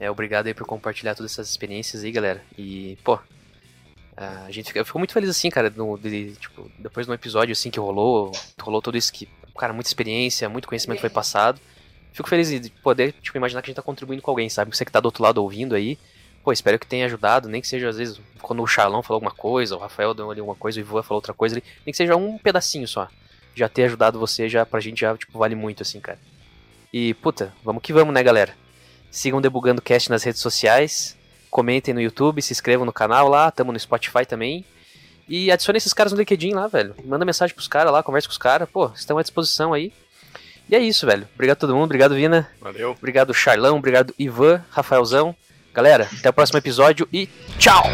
É, obrigado aí por compartilhar todas essas experiências aí, galera. E, pô, a gente fica, eu fico muito feliz assim, cara, no, de, tipo, depois de um episódio assim que rolou, rolou tudo isso que, cara, muita experiência, muito conhecimento foi passado. Fico feliz de poder, tipo, imaginar que a gente tá contribuindo com alguém, sabe? Você que tá do outro lado ouvindo aí, pô, espero que tenha ajudado, nem que seja às vezes quando o Charlão falou alguma coisa, o Rafael deu ali alguma coisa, o Ivan falou outra coisa, nem que seja um pedacinho só. Já ter ajudado você, já pra gente já, tipo, vale muito, assim, cara. E, puta, vamos que vamos, né, galera? Sigam Debugando Cast nas redes sociais, comentem no YouTube, se inscrevam no canal lá, tamo no Spotify também. E adicione esses caras no LinkedIn lá, velho. Manda mensagem pros caras lá, conversa com os caras. Pô, estão à disposição aí. E é isso, velho. Obrigado a todo mundo. Obrigado, Vina. Valeu. Obrigado, Charlão. Obrigado, Ivan, Rafaelzão. Galera, até o próximo episódio e tchau!